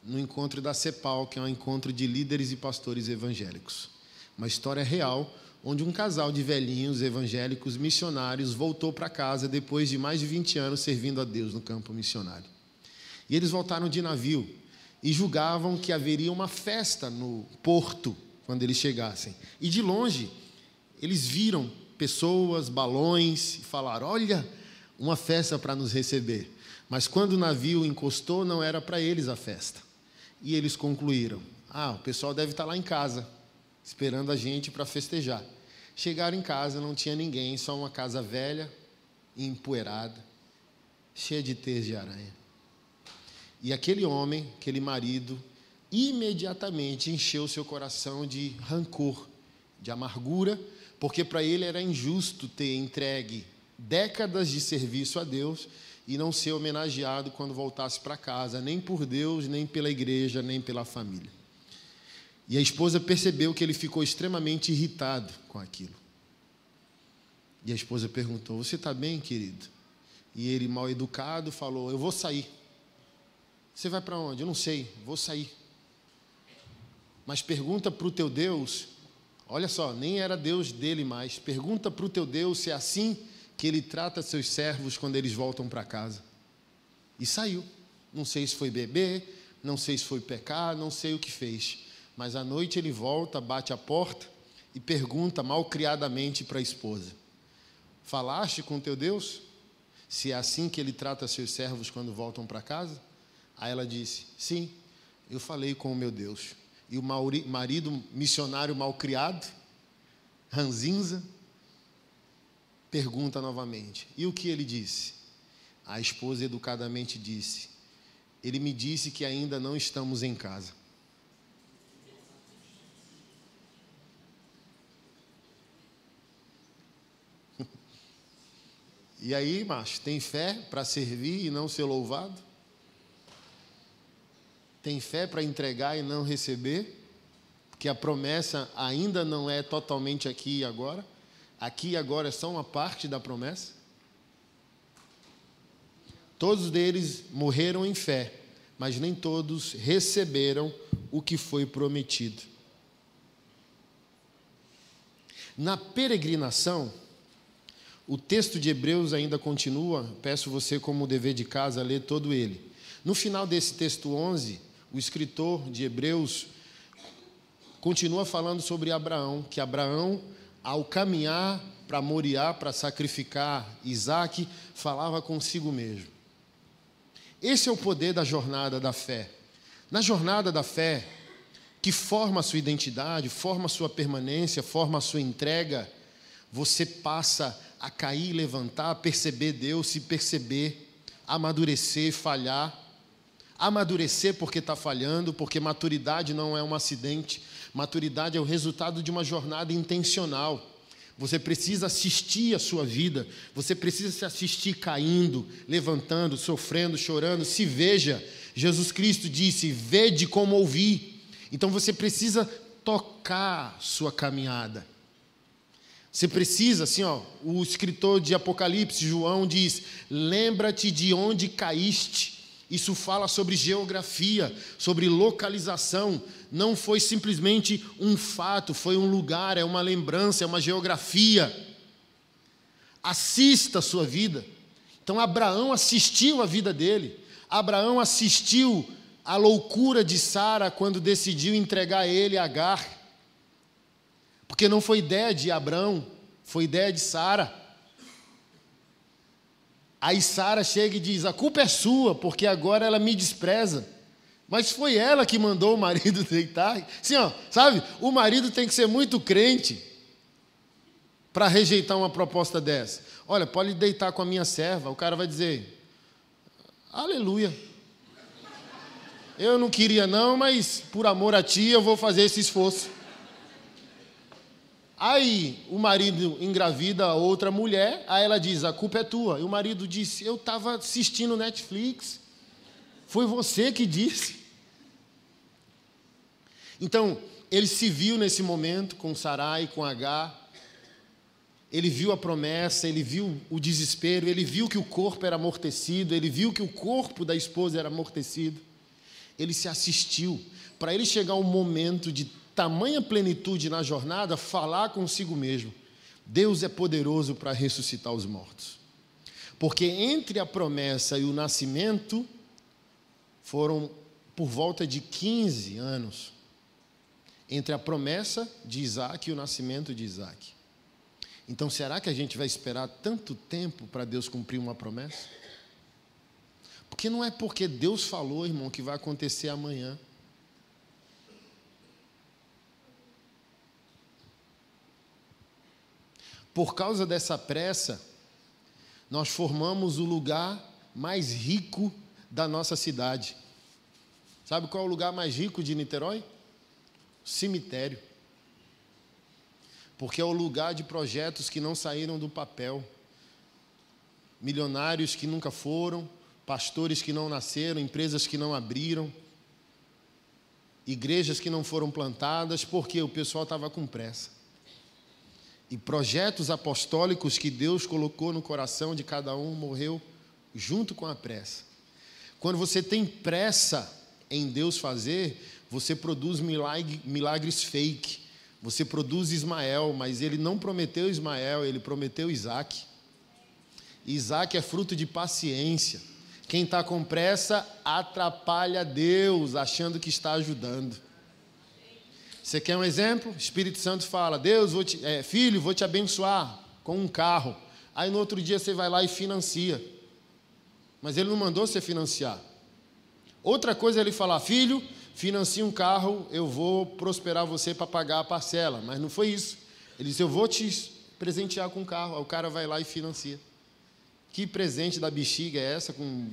no encontro da CEPAL, que é um encontro de líderes e pastores evangélicos. Uma história real, onde um casal de velhinhos evangélicos missionários voltou para casa depois de mais de 20 anos servindo a Deus no campo missionário. E eles voltaram de navio e julgavam que haveria uma festa no porto quando eles chegassem. E de longe, eles viram pessoas, balões e falaram: Olha, uma festa para nos receber. Mas quando o navio encostou, não era para eles a festa. E eles concluíram: Ah, o pessoal deve estar lá em casa, esperando a gente para festejar. Chegaram em casa, não tinha ninguém, só uma casa velha, empoeirada, cheia de teias de aranha. E aquele homem, aquele marido, imediatamente encheu seu coração de rancor, de amargura, porque para ele era injusto ter entregue décadas de serviço a Deus e não ser homenageado quando voltasse para casa, nem por Deus, nem pela igreja, nem pela família. E a esposa percebeu que ele ficou extremamente irritado com aquilo. E a esposa perguntou: Você está bem, querido? E ele, mal educado, falou: Eu vou sair. Você vai para onde? Eu não sei, vou sair. Mas pergunta para o teu Deus, olha só, nem era Deus dele mais. Pergunta para o teu Deus se é assim que ele trata seus servos quando eles voltam para casa. E saiu. Não sei se foi beber, não sei se foi pecar, não sei o que fez. Mas à noite ele volta, bate a porta e pergunta mal criadamente para a esposa: Falaste com teu Deus? Se é assim que ele trata seus servos quando voltam para casa? Aí ela disse: Sim, eu falei com o meu Deus. E o marido missionário mal criado, ranzinza, pergunta novamente: E o que ele disse? A esposa educadamente disse: Ele me disse que ainda não estamos em casa. E aí, macho, tem fé para servir e não ser louvado? Tem fé para entregar e não receber? Porque a promessa ainda não é totalmente aqui e agora. Aqui e agora é só uma parte da promessa. Todos deles morreram em fé, mas nem todos receberam o que foi prometido. Na peregrinação, o texto de Hebreus ainda continua, peço você, como dever de casa, ler todo ele. No final desse texto 11, o escritor de Hebreus continua falando sobre Abraão, que Abraão, ao caminhar para Moriá, para sacrificar Isaac, falava consigo mesmo. Esse é o poder da jornada da fé. Na jornada da fé, que forma a sua identidade, forma a sua permanência, forma a sua entrega, você passa a cair, levantar, perceber Deus, se perceber, amadurecer, falhar. Amadurecer porque está falhando, porque maturidade não é um acidente, maturidade é o resultado de uma jornada intencional. Você precisa assistir a sua vida, você precisa se assistir caindo, levantando, sofrendo, chorando. Se veja, Jesus Cristo disse: Vede como ouvi. Então você precisa tocar sua caminhada. Você precisa, assim, ó, o escritor de Apocalipse, João, diz: Lembra-te de onde caíste. Isso fala sobre geografia, sobre localização. Não foi simplesmente um fato, foi um lugar, é uma lembrança, é uma geografia. Assista a sua vida. Então, Abraão assistiu a vida dele. Abraão assistiu a loucura de Sara quando decidiu entregar ele a Agar. Porque não foi ideia de Abraão, foi ideia de Sara. Aí Sara chega e diz: A culpa é sua, porque agora ela me despreza. Mas foi ela que mandou o marido deitar. Sim, ó, sabe? O marido tem que ser muito crente para rejeitar uma proposta dessa. Olha, pode deitar com a minha serva. O cara vai dizer: Aleluia. Eu não queria, não, mas por amor a ti eu vou fazer esse esforço. Aí o marido engravida outra mulher, aí ela diz: a culpa é tua. E o marido disse: eu estava assistindo Netflix, foi você que disse. Então, ele se viu nesse momento com Sarai, com H. Ele viu a promessa, ele viu o desespero, ele viu que o corpo era amortecido, ele viu que o corpo da esposa era amortecido. Ele se assistiu. Para ele chegar um momento de tamanha plenitude na jornada, falar consigo mesmo: Deus é poderoso para ressuscitar os mortos. Porque entre a promessa e o nascimento foram por volta de 15 anos. Entre a promessa de Isaac e o nascimento de Isaac. Então, será que a gente vai esperar tanto tempo para Deus cumprir uma promessa? Porque não é porque Deus falou, irmão, que vai acontecer amanhã. Por causa dessa pressa, nós formamos o lugar mais rico da nossa cidade. Sabe qual é o lugar mais rico de Niterói? Cemitério. Porque é o lugar de projetos que não saíram do papel. Milionários que nunca foram, pastores que não nasceram, empresas que não abriram, igrejas que não foram plantadas, porque o pessoal estava com pressa e projetos apostólicos que Deus colocou no coração de cada um morreu junto com a pressa. Quando você tem pressa em Deus fazer, você produz milagres fake. Você produz Ismael, mas ele não prometeu Ismael, ele prometeu Isaac. Isaac é fruto de paciência. Quem está com pressa atrapalha Deus, achando que está ajudando. Você quer um exemplo? O Espírito Santo fala: Deus, vou te, é, filho, vou te abençoar com um carro. Aí no outro dia você vai lá e financia. Mas ele não mandou você financiar. Outra coisa é ele falar: filho, financia um carro, eu vou prosperar você para pagar a parcela. Mas não foi isso. Ele disse: eu vou te presentear com um carro. Aí o cara vai lá e financia. Que presente da bexiga é essa com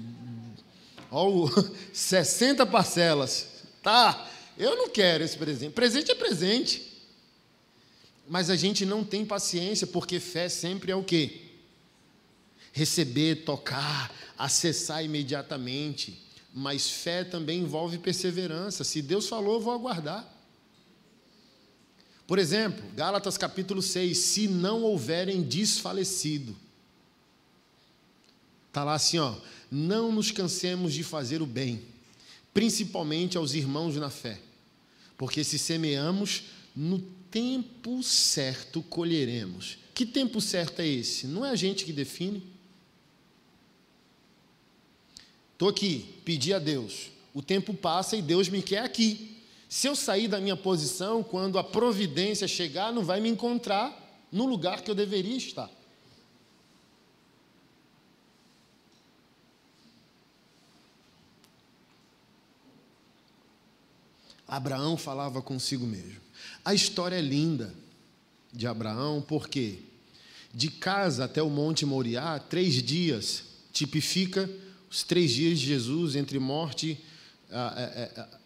ó, 60 parcelas? Tá, eu não quero esse presente. Presente é presente. Mas a gente não tem paciência, porque fé sempre é o quê? Receber, tocar, acessar imediatamente. Mas fé também envolve perseverança. Se Deus falou, eu vou aguardar. Por exemplo, Gálatas capítulo 6, se não houverem desfalecido. Está lá assim, ó, não nos cansemos de fazer o bem, principalmente aos irmãos na fé. Porque se semeamos, no tempo certo colheremos. Que tempo certo é esse? Não é a gente que define. Estou aqui, pedi a Deus. O tempo passa e Deus me quer aqui. Se eu sair da minha posição, quando a providência chegar, não vai me encontrar no lugar que eu deveria estar. Abraão falava consigo mesmo. A história é linda de Abraão, porque de casa até o Monte Moriá, três dias, tipifica os três dias de Jesus entre morte, a, a, a,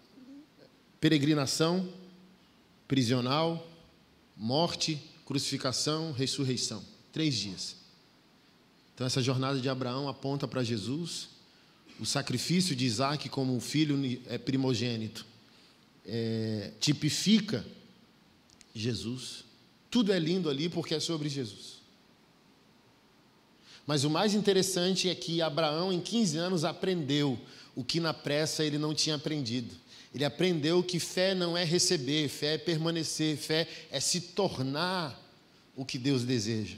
peregrinação, prisional, morte, crucificação, ressurreição. Três dias. Então, essa jornada de Abraão aponta para Jesus, o sacrifício de Isaac como filho é primogênito é, tipifica Jesus. Tudo é lindo ali porque é sobre Jesus. Mas o mais interessante é que Abraão, em 15 anos, aprendeu o que na pressa ele não tinha aprendido. Ele aprendeu que fé não é receber, fé é permanecer, fé é se tornar o que Deus deseja.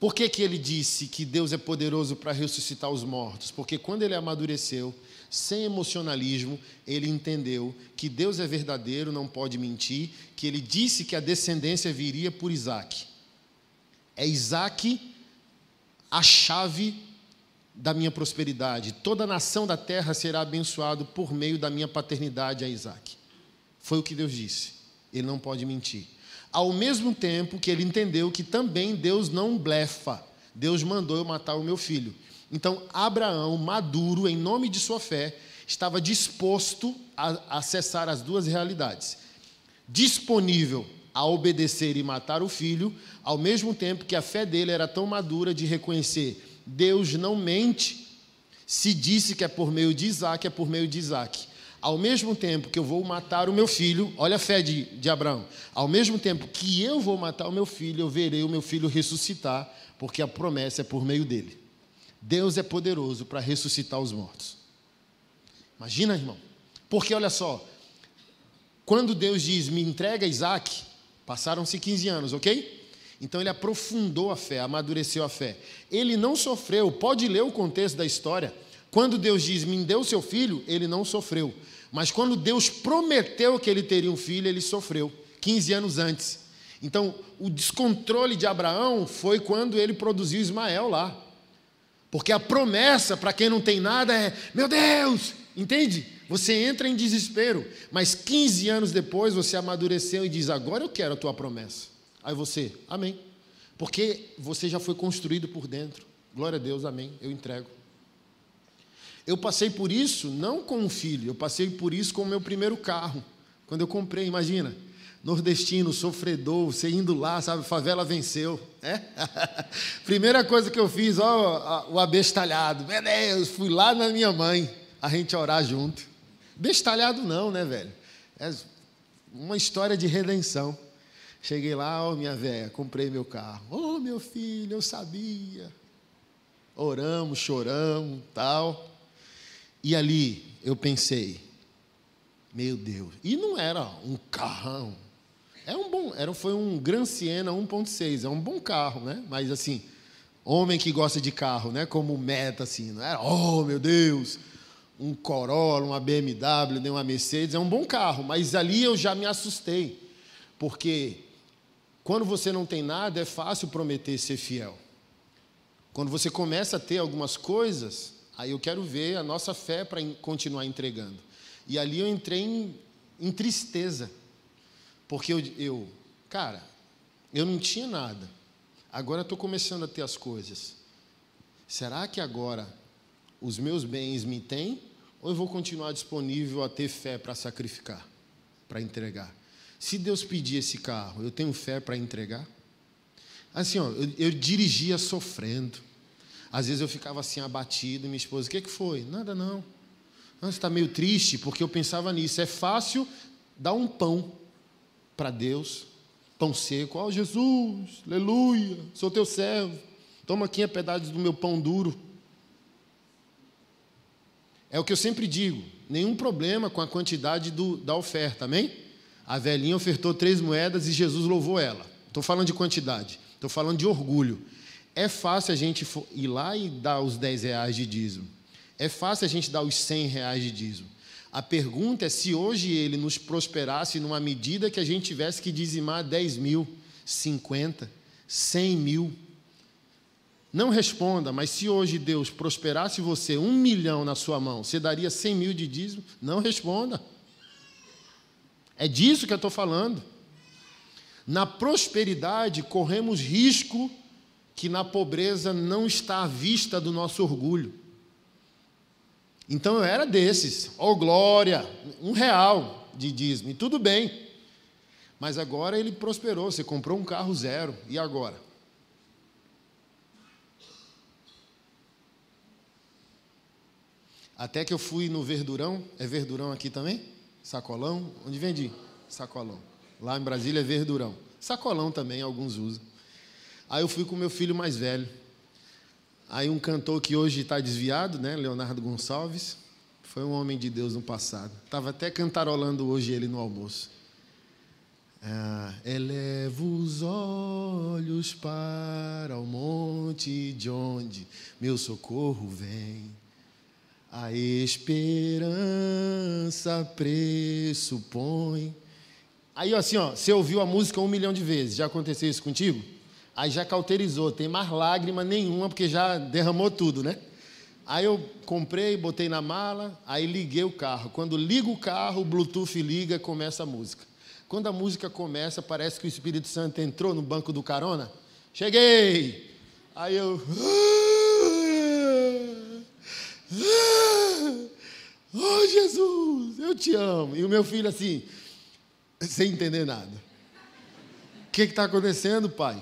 Por que, que ele disse que Deus é poderoso para ressuscitar os mortos? Porque quando ele amadureceu, sem emocionalismo, ele entendeu que Deus é verdadeiro, não pode mentir, que ele disse que a descendência viria por Isaac. É Isaac a chave da minha prosperidade. Toda a nação da terra será abençoada por meio da minha paternidade a Isaac. Foi o que Deus disse. Ele não pode mentir. Ao mesmo tempo que ele entendeu que também Deus não blefa. Deus mandou eu matar o meu filho. Então, Abraão, maduro em nome de sua fé, estava disposto a acessar as duas realidades. Disponível a obedecer e matar o filho, ao mesmo tempo que a fé dele era tão madura de reconhecer: Deus não mente, se disse que é por meio de Isaac, é por meio de Isaac. Ao mesmo tempo que eu vou matar o meu filho, olha a fé de, de Abraão, ao mesmo tempo que eu vou matar o meu filho, eu verei o meu filho ressuscitar, porque a promessa é por meio dele. Deus é poderoso para ressuscitar os mortos. Imagina, irmão. Porque olha só, quando Deus diz, me entrega Isaac, passaram-se 15 anos, ok? Então ele aprofundou a fé, amadureceu a fé. Ele não sofreu, pode ler o contexto da história. Quando Deus diz, me deu seu filho, ele não sofreu. Mas quando Deus prometeu que ele teria um filho, ele sofreu, 15 anos antes. Então, o descontrole de Abraão foi quando ele produziu Ismael lá. Porque a promessa para quem não tem nada é: meu Deus, entende? Você entra em desespero, mas 15 anos depois você amadureceu e diz: agora eu quero a tua promessa. Aí você, amém. Porque você já foi construído por dentro. Glória a Deus, amém. Eu entrego. Eu passei por isso não com um filho, eu passei por isso com o meu primeiro carro. Quando eu comprei, imagina, nordestino, sofredor, você indo lá, sabe, favela venceu. É? Primeira coisa que eu fiz, ó, o abestalhado. Meu Deus, fui lá na minha mãe, a gente orar junto. Bestalhado não, né, velho? É uma história de redenção. Cheguei lá, ó, minha velha, comprei meu carro. Ô, oh, meu filho, eu sabia. Oramos, choramos, tal. E ali eu pensei, meu Deus, e não era um carrão. É um bom, era, foi um Gran Siena 1.6, é um bom carro, né? Mas assim, homem que gosta de carro, né? Como meta, assim, não era, oh meu Deus, um Corolla, uma BMW, nem uma Mercedes, é um bom carro, mas ali eu já me assustei, porque quando você não tem nada, é fácil prometer ser fiel. Quando você começa a ter algumas coisas, Aí eu quero ver a nossa fé para continuar entregando. E ali eu entrei em, em tristeza, porque eu, eu, cara, eu não tinha nada, agora estou começando a ter as coisas. Será que agora os meus bens me têm? Ou eu vou continuar disponível a ter fé para sacrificar, para entregar? Se Deus pedir esse carro, eu tenho fé para entregar? Assim, ó, eu, eu dirigia sofrendo. Às vezes eu ficava assim abatido, minha esposa, o que, que foi? Nada não. Você está meio triste, porque eu pensava nisso. É fácil dar um pão para Deus, pão seco. Ó oh, Jesus, aleluia, sou teu servo. Toma aqui a pedaço do meu pão duro. É o que eu sempre digo: nenhum problema com a quantidade do, da oferta, amém? A velhinha ofertou três moedas e Jesus louvou ela. Estou falando de quantidade, estou falando de orgulho. É fácil a gente ir lá e dar os 10 reais de dízimo. É fácil a gente dar os 100 reais de dízimo. A pergunta é se hoje ele nos prosperasse numa medida que a gente tivesse que dizimar 10 mil, 50, 100 mil. Não responda, mas se hoje Deus prosperasse você um milhão na sua mão, você daria 100 mil de dízimo? Não responda. É disso que eu estou falando. Na prosperidade, corremos risco que na pobreza não está à vista do nosso orgulho. Então eu era desses, oh glória, um real de dízimo, e tudo bem. Mas agora ele prosperou, você comprou um carro zero, e agora? Até que eu fui no Verdurão, é Verdurão aqui também? Sacolão? Onde vendi? Sacolão. Lá em Brasília é Verdurão. Sacolão também, alguns usam. Aí eu fui com meu filho mais velho. Aí um cantor que hoje está desviado, né, Leonardo Gonçalves, foi um homem de Deus no passado. Estava até cantarolando hoje ele no almoço. Ah, elevo os olhos para o monte de onde meu socorro vem. A esperança pressupõe. Aí, assim, ó, você ouviu a música um milhão de vezes. Já aconteceu isso contigo? Aí já cauterizou, tem mais lágrima nenhuma, porque já derramou tudo, né? Aí eu comprei, botei na mala, aí liguei o carro. Quando ligo o carro, o Bluetooth liga, começa a música. Quando a música começa, parece que o Espírito Santo entrou no banco do carona. Cheguei! Aí eu. Oh, Jesus, eu te amo. E o meu filho assim, sem entender nada. O que está acontecendo, pai?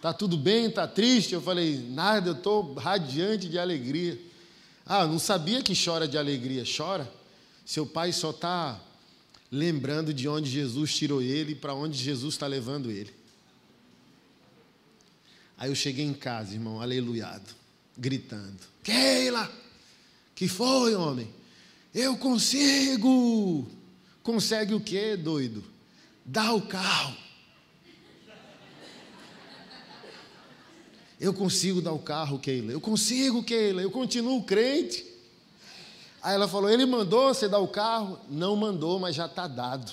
Tá tudo bem? Tá triste? Eu falei: Nada, eu estou radiante de alegria. Ah, não sabia que chora de alegria. Chora. Seu pai só está lembrando de onde Jesus tirou ele e para onde Jesus está levando ele. Aí eu cheguei em casa, irmão, aleluiado, gritando: Keila, que foi, homem? Eu consigo! consegue o quê, doido? Dá o carro. Eu consigo dar o carro, Keila. Eu consigo, Keila. Eu continuo crente. Aí ela falou: Ele mandou você dar o carro? Não mandou, mas já está dado.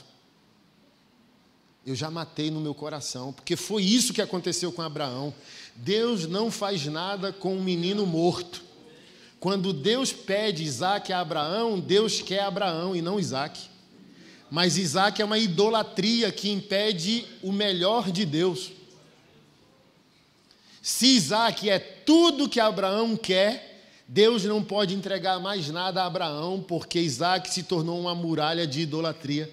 Eu já matei no meu coração, porque foi isso que aconteceu com Abraão. Deus não faz nada com um menino morto. Quando Deus pede Isaac a Abraão, Deus quer Abraão e não Isaac. Mas Isaac é uma idolatria que impede o melhor de Deus. Se Isaac é tudo que Abraão quer, Deus não pode entregar mais nada a Abraão, porque Isaac se tornou uma muralha de idolatria.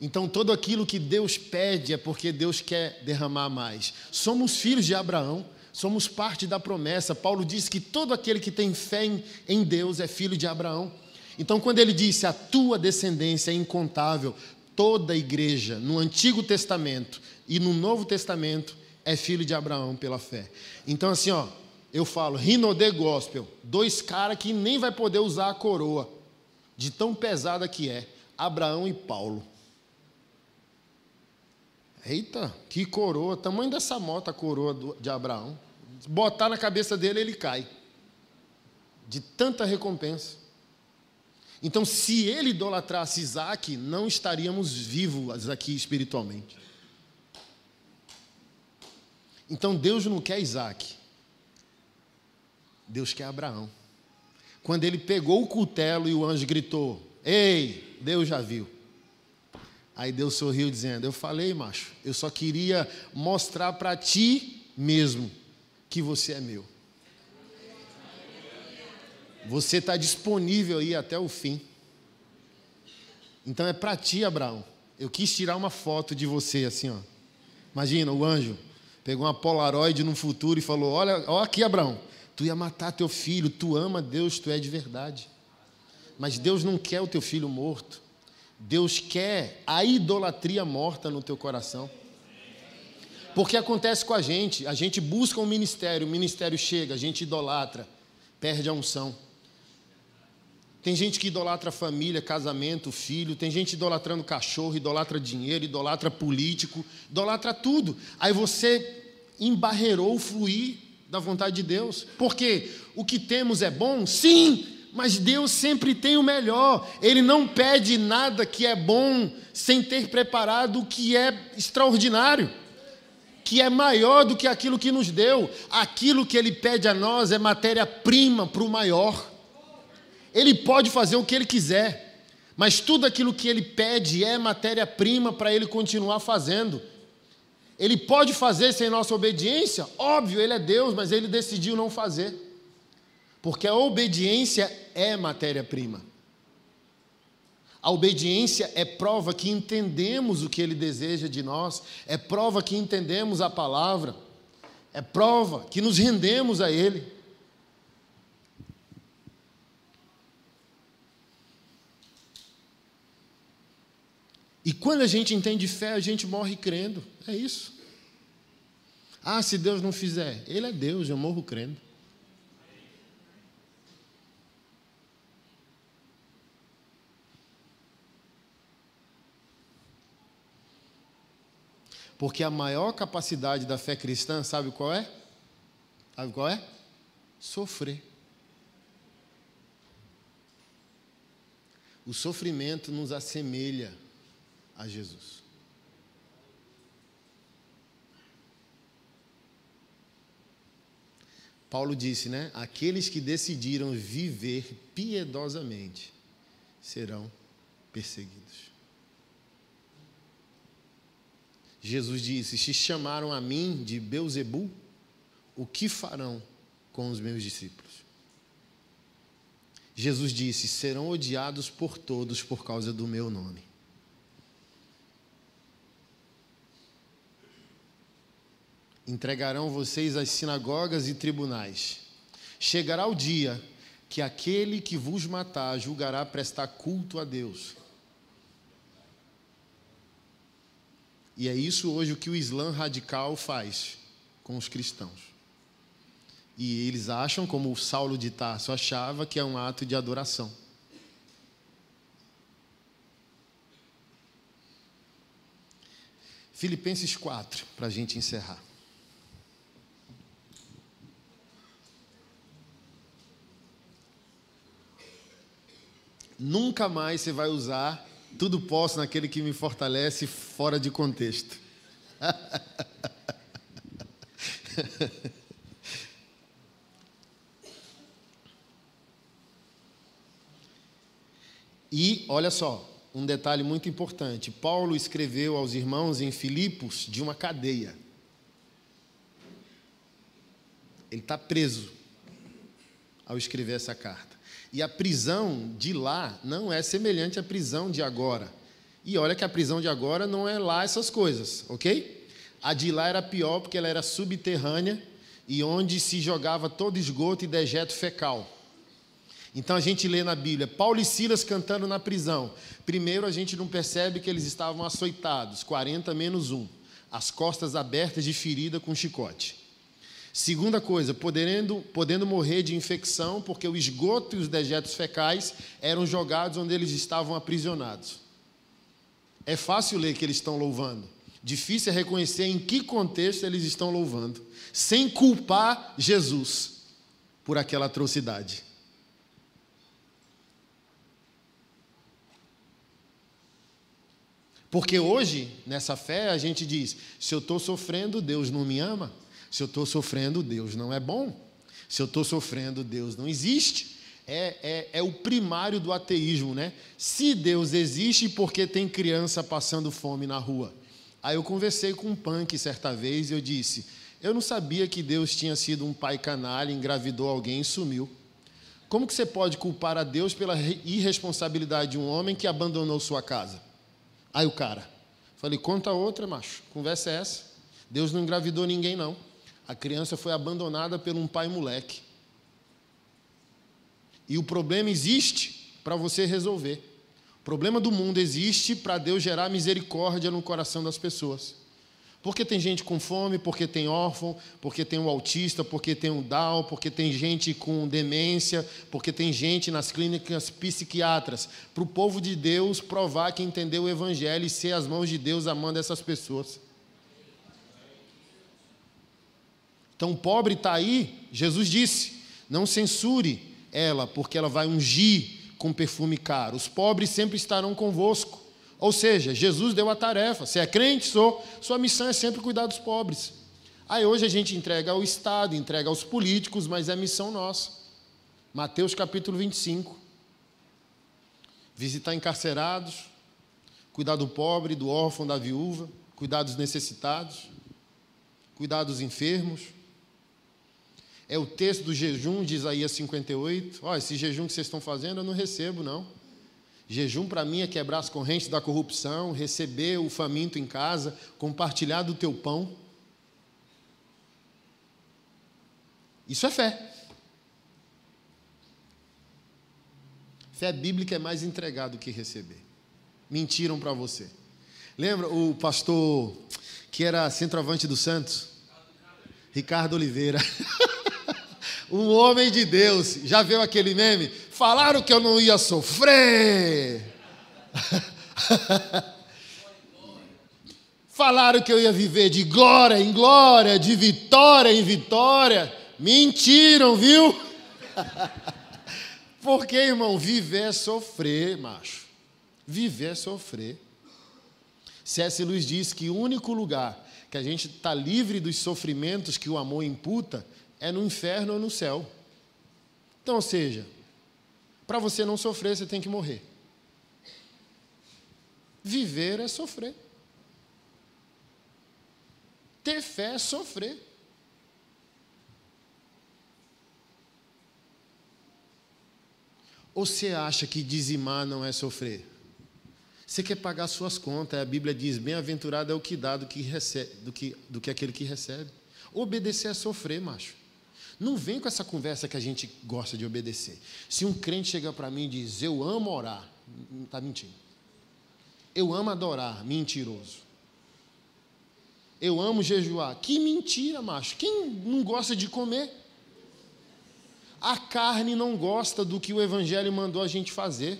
Então, todo aquilo que Deus pede é porque Deus quer derramar mais. Somos filhos de Abraão, somos parte da promessa. Paulo diz que todo aquele que tem fé em Deus é filho de Abraão. Então, quando ele disse a tua descendência é incontável, toda a igreja no Antigo Testamento e no Novo Testamento é filho de Abraão pela fé. Então, assim, ó, eu falo, Rinode Gospel, dois caras que nem vai poder usar a coroa, de tão pesada que é, Abraão e Paulo. Eita, que coroa, tamanho dessa moto a coroa de Abraão. Botar na cabeça dele, ele cai. De tanta recompensa. Então, se ele idolatrasse Isaac, não estaríamos vivos aqui espiritualmente. Então, Deus não quer Isaac. Deus quer Abraão. Quando ele pegou o cutelo e o anjo gritou: Ei, Deus já viu. Aí Deus sorriu, dizendo: Eu falei, macho, eu só queria mostrar para ti mesmo que você é meu. Você está disponível aí até o fim. Então é para ti, Abraão. Eu quis tirar uma foto de você assim, ó. Imagina, o anjo pegou uma Polaroid no futuro e falou: Olha, olha aqui, Abraão, tu ia matar teu filho, tu ama Deus, tu é de verdade. Mas Deus não quer o teu filho morto. Deus quer a idolatria morta no teu coração. Porque acontece com a gente, a gente busca um ministério, o ministério chega, a gente idolatra, perde a unção. Tem gente que idolatra família, casamento, filho, tem gente idolatrando cachorro, idolatra dinheiro, idolatra político, idolatra tudo. Aí você embarreirou o fluir da vontade de Deus. Porque o que temos é bom? Sim, mas Deus sempre tem o melhor. Ele não pede nada que é bom sem ter preparado o que é extraordinário, que é maior do que aquilo que nos deu. Aquilo que Ele pede a nós é matéria-prima para o maior. Ele pode fazer o que Ele quiser, mas tudo aquilo que Ele pede é matéria-prima para Ele continuar fazendo. Ele pode fazer sem nossa obediência? Óbvio, Ele é Deus, mas Ele decidiu não fazer. Porque a obediência é matéria-prima. A obediência é prova que entendemos o que ele deseja de nós, é prova que entendemos a palavra, é prova que nos rendemos a ele. E quando a gente entende fé, a gente morre crendo. É isso. Ah, se Deus não fizer, Ele é Deus, eu morro crendo. Porque a maior capacidade da fé cristã, sabe qual é? Sabe qual é? Sofrer. O sofrimento nos assemelha a Jesus. Paulo disse, né? Aqueles que decidiram viver piedosamente serão perseguidos. Jesus disse: Se chamaram a mim de Beuzebu, o que farão com os meus discípulos? Jesus disse: Serão odiados por todos por causa do meu nome. Entregarão vocês às sinagogas e tribunais. Chegará o dia que aquele que vos matar julgará prestar culto a Deus E é isso hoje o que o Islã radical faz com os cristãos. E eles acham, como Saulo de Tarso achava, que é um ato de adoração. Filipenses 4, para a gente encerrar. Nunca mais você vai usar tudo posso naquele que me fortalece fora de contexto. e olha só, um detalhe muito importante: Paulo escreveu aos irmãos em Filipos de uma cadeia. Ele está preso ao escrever essa carta. E a prisão de lá não é semelhante à prisão de agora. E olha que a prisão de agora não é lá essas coisas, ok? A de lá era pior porque ela era subterrânea e onde se jogava todo esgoto e dejeto fecal. Então a gente lê na Bíblia Paulo e Silas cantando na prisão. Primeiro a gente não percebe que eles estavam açoitados, 40 menos 1, as costas abertas de ferida com chicote. Segunda coisa, podendo, podendo morrer de infecção, porque o esgoto e os dejetos fecais eram jogados onde eles estavam aprisionados. É fácil ler que eles estão louvando. Difícil é reconhecer em que contexto eles estão louvando, sem culpar Jesus por aquela atrocidade. Porque hoje, nessa fé, a gente diz: se eu estou sofrendo, Deus não me ama. Se eu estou sofrendo, Deus não é bom. Se eu estou sofrendo, Deus não existe. É, é, é, o primário do ateísmo, né? Se Deus existe, porque tem criança passando fome na rua? Aí eu conversei com um punk certa vez e eu disse: Eu não sabia que Deus tinha sido um pai canalha, engravidou alguém e sumiu. Como que você pode culpar a Deus pela irresponsabilidade de um homem que abandonou sua casa? Aí o cara, falei: Conta outra, macho. Conversa é essa. Deus não engravidou ninguém, não. A criança foi abandonada por um pai moleque. E o problema existe para você resolver. O problema do mundo existe para Deus gerar misericórdia no coração das pessoas. Porque tem gente com fome, porque tem órfão, porque tem um autista, porque tem um Down, porque tem gente com demência, porque tem gente nas clínicas psiquiatras. Para o povo de Deus provar que entendeu o Evangelho e ser as mãos de Deus amando essas pessoas. Então, pobre está aí, Jesus disse: não censure ela, porque ela vai ungir com perfume caro. Os pobres sempre estarão convosco. Ou seja, Jesus deu a tarefa. Se é crente, sou, sua missão é sempre cuidar dos pobres. Aí hoje a gente entrega ao Estado, entrega aos políticos, mas é missão nossa. Mateus capítulo 25. Visitar encarcerados, cuidar do pobre, do órfão, da viúva, cuidar dos necessitados, cuidar dos enfermos é o texto do jejum de Isaías 58. Ó, esse jejum que vocês estão fazendo eu não recebo, não. Jejum para mim é quebrar as correntes da corrupção, receber o faminto em casa, compartilhar do teu pão. Isso é fé. Fé bíblica é mais entregar do que receber. Mentiram para você. Lembra o pastor que era centroavante do Santos? Ricardo Oliveira. um homem de Deus. Já viu aquele meme? Falaram que eu não ia sofrer. Falaram que eu ia viver de glória em glória, de vitória em vitória. Mentiram, viu? Porque, irmão, viver é sofrer, macho. Viver é sofrer. C.S. Luiz diz que o único lugar que a gente está livre dos sofrimentos que o amor imputa é no inferno ou no céu. Então, ou seja, para você não sofrer, você tem que morrer. Viver é sofrer. Ter fé é sofrer. Ou você acha que dizimar não é sofrer? Você quer pagar suas contas, a Bíblia diz: bem-aventurado é o que dá do que, recebe, do, que, do que aquele que recebe. Obedecer é sofrer, macho. Não vem com essa conversa que a gente gosta de obedecer. Se um crente chega para mim e diz, eu amo orar, está mentindo. Eu amo adorar, mentiroso. Eu amo jejuar. Que mentira, macho. Quem não gosta de comer? A carne não gosta do que o Evangelho mandou a gente fazer.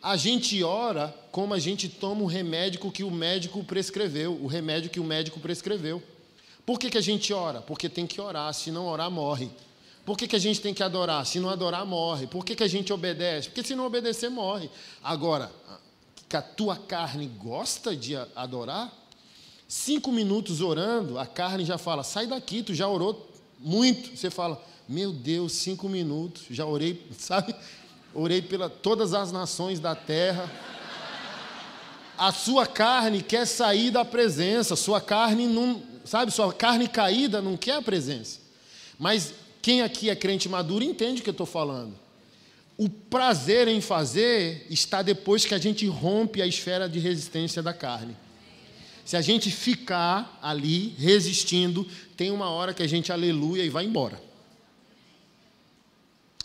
A gente ora como a gente toma o remédio que o médico prescreveu, o remédio que o médico prescreveu. Por que, que a gente ora? Porque tem que orar, se não orar, morre. Por que, que a gente tem que adorar? Se não adorar, morre. Por que, que a gente obedece? Porque se não obedecer, morre. Agora, que a tua carne gosta de adorar, cinco minutos orando, a carne já fala: sai daqui, tu já orou muito. Você fala: meu Deus, cinco minutos, já orei, sabe? Orei pela todas as nações da terra. A sua carne quer sair da presença, sua carne não, sabe, sua carne caída não quer a presença. Mas quem aqui é crente maduro entende o que eu estou falando. O prazer em fazer está depois que a gente rompe a esfera de resistência da carne. Se a gente ficar ali resistindo, tem uma hora que a gente aleluia e vai embora.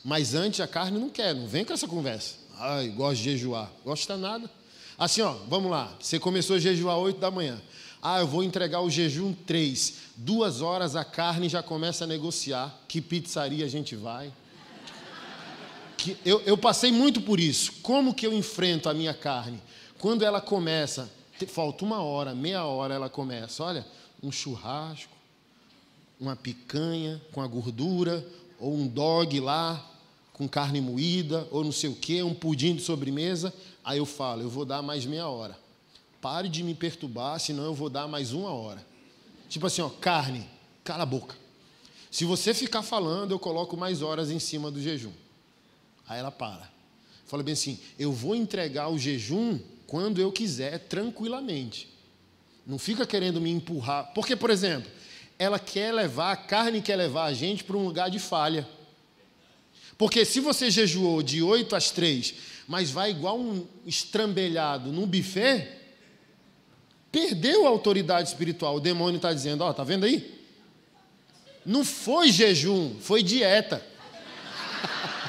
Mas antes a carne não quer, não vem com essa conversa. Ai, gosto de jejuar. Gosta nada. Assim, ó, vamos lá. Você começou a jejuar 8 da manhã. Ah, eu vou entregar o jejum 3. Duas horas a carne já começa a negociar. Que pizzaria a gente vai? Que eu, eu passei muito por isso. Como que eu enfrento a minha carne? Quando ela começa, falta uma hora, meia hora ela começa. Olha, um churrasco, uma picanha com a gordura, ou um dog lá com carne moída, ou não sei o quê, um pudim de sobremesa. Aí eu falo, eu vou dar mais meia hora. Pare de me perturbar, senão eu vou dar mais uma hora. Tipo assim, ó, carne, cala a boca. Se você ficar falando, eu coloco mais horas em cima do jejum. Aí ela para. Fala bem assim: eu vou entregar o jejum quando eu quiser, tranquilamente. Não fica querendo me empurrar. Porque, por exemplo, ela quer levar, a carne quer levar a gente para um lugar de falha. Porque se você jejuou de 8 às 3, mas vai igual um estrambelhado num buffet, perdeu a autoridade espiritual. O demônio está dizendo: Ó, oh, tá vendo aí? Não foi jejum, foi dieta.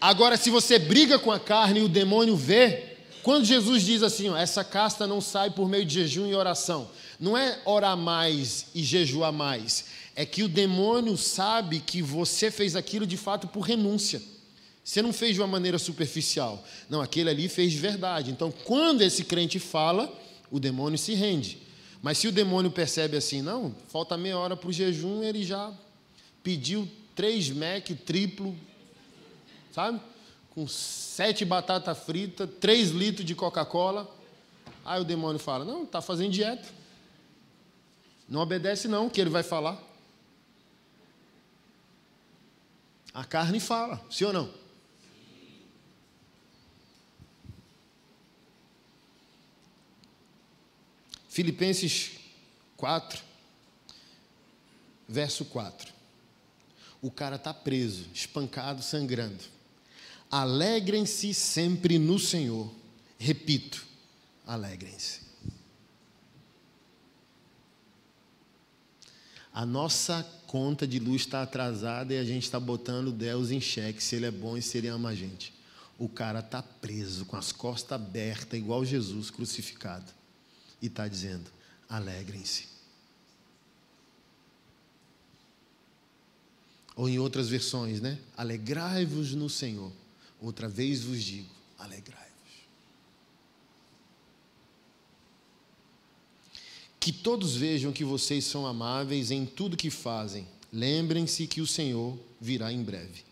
Agora, se você briga com a carne e o demônio vê, quando Jesus diz assim, ó, essa casta não sai por meio de jejum e oração, não é orar mais e jejuar mais, é que o demônio sabe que você fez aquilo de fato por renúncia. Você não fez de uma maneira superficial. Não, aquele ali fez de verdade. Então, quando esse crente fala, o demônio se rende. Mas se o demônio percebe assim, não, falta meia hora para o jejum, ele já pediu três Mac triplo, sabe? Com sete batatas fritas, três litros de Coca-Cola. Aí o demônio fala: Não, está fazendo dieta. Não obedece, não, que ele vai falar. A carne fala, sim ou não? Filipenses 4, verso 4. O cara está preso, espancado, sangrando. Alegrem-se sempre no Senhor. Repito, alegrem-se. A nossa conta de luz está atrasada e a gente está botando Deus em xeque, se Ele é bom e se Ele ama a gente. O cara está preso, com as costas abertas, igual Jesus crucificado. E está dizendo: alegrem-se. Ou em outras versões, né? Alegrai-vos no Senhor. Outra vez vos digo: alegrai-vos. Que todos vejam que vocês são amáveis em tudo que fazem. Lembrem-se que o Senhor virá em breve.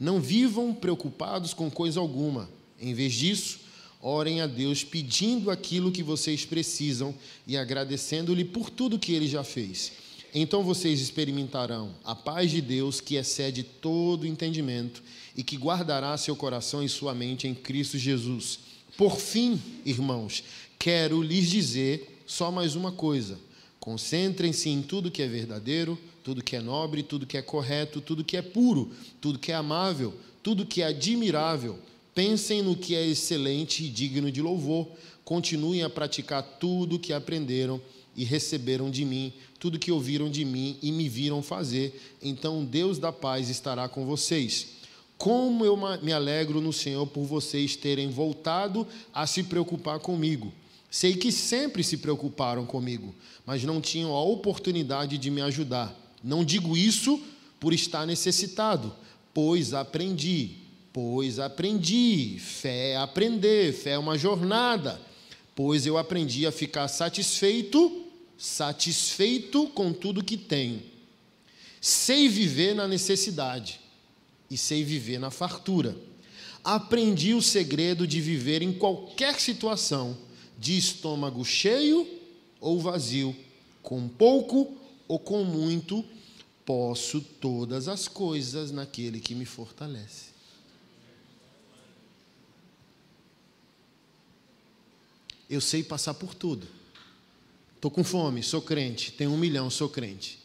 Não vivam preocupados com coisa alguma. Em vez disso, orem a Deus pedindo aquilo que vocês precisam e agradecendo-lhe por tudo que ele já fez. Então vocês experimentarão a paz de Deus que excede todo entendimento e que guardará seu coração e sua mente em Cristo Jesus. Por fim, irmãos, quero lhes dizer só mais uma coisa: concentrem-se em tudo que é verdadeiro, tudo que é nobre, tudo que é correto, tudo que é puro, tudo que é amável, tudo que é admirável. Pensem no que é excelente e digno de louvor. Continuem a praticar tudo que aprenderam e receberam de mim, tudo que ouviram de mim e me viram fazer. Então Deus da paz estará com vocês. Como eu me alegro no Senhor por vocês terem voltado a se preocupar comigo. Sei que sempre se preocuparam comigo, mas não tinham a oportunidade de me ajudar. Não digo isso por estar necessitado, pois aprendi Pois aprendi. Fé é aprender, fé é uma jornada. Pois eu aprendi a ficar satisfeito, satisfeito com tudo que tenho. Sei viver na necessidade e sei viver na fartura. Aprendi o segredo de viver em qualquer situação, de estômago cheio ou vazio, com pouco ou com muito, posso todas as coisas naquele que me fortalece. Eu sei passar por tudo. Estou com fome, sou crente. Tenho um milhão, sou crente.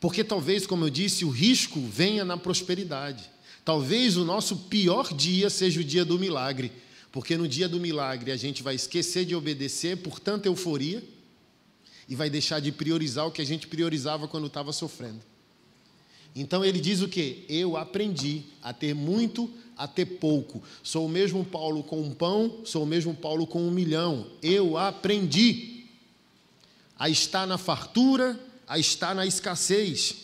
Porque talvez, como eu disse, o risco venha na prosperidade. Talvez o nosso pior dia seja o dia do milagre, porque no dia do milagre a gente vai esquecer de obedecer por tanta euforia e vai deixar de priorizar o que a gente priorizava quando estava sofrendo. Então ele diz o que? Eu aprendi a ter muito, a ter pouco. Sou o mesmo Paulo com um pão, sou o mesmo Paulo com um milhão. Eu aprendi a estar na fartura, a estar na escassez.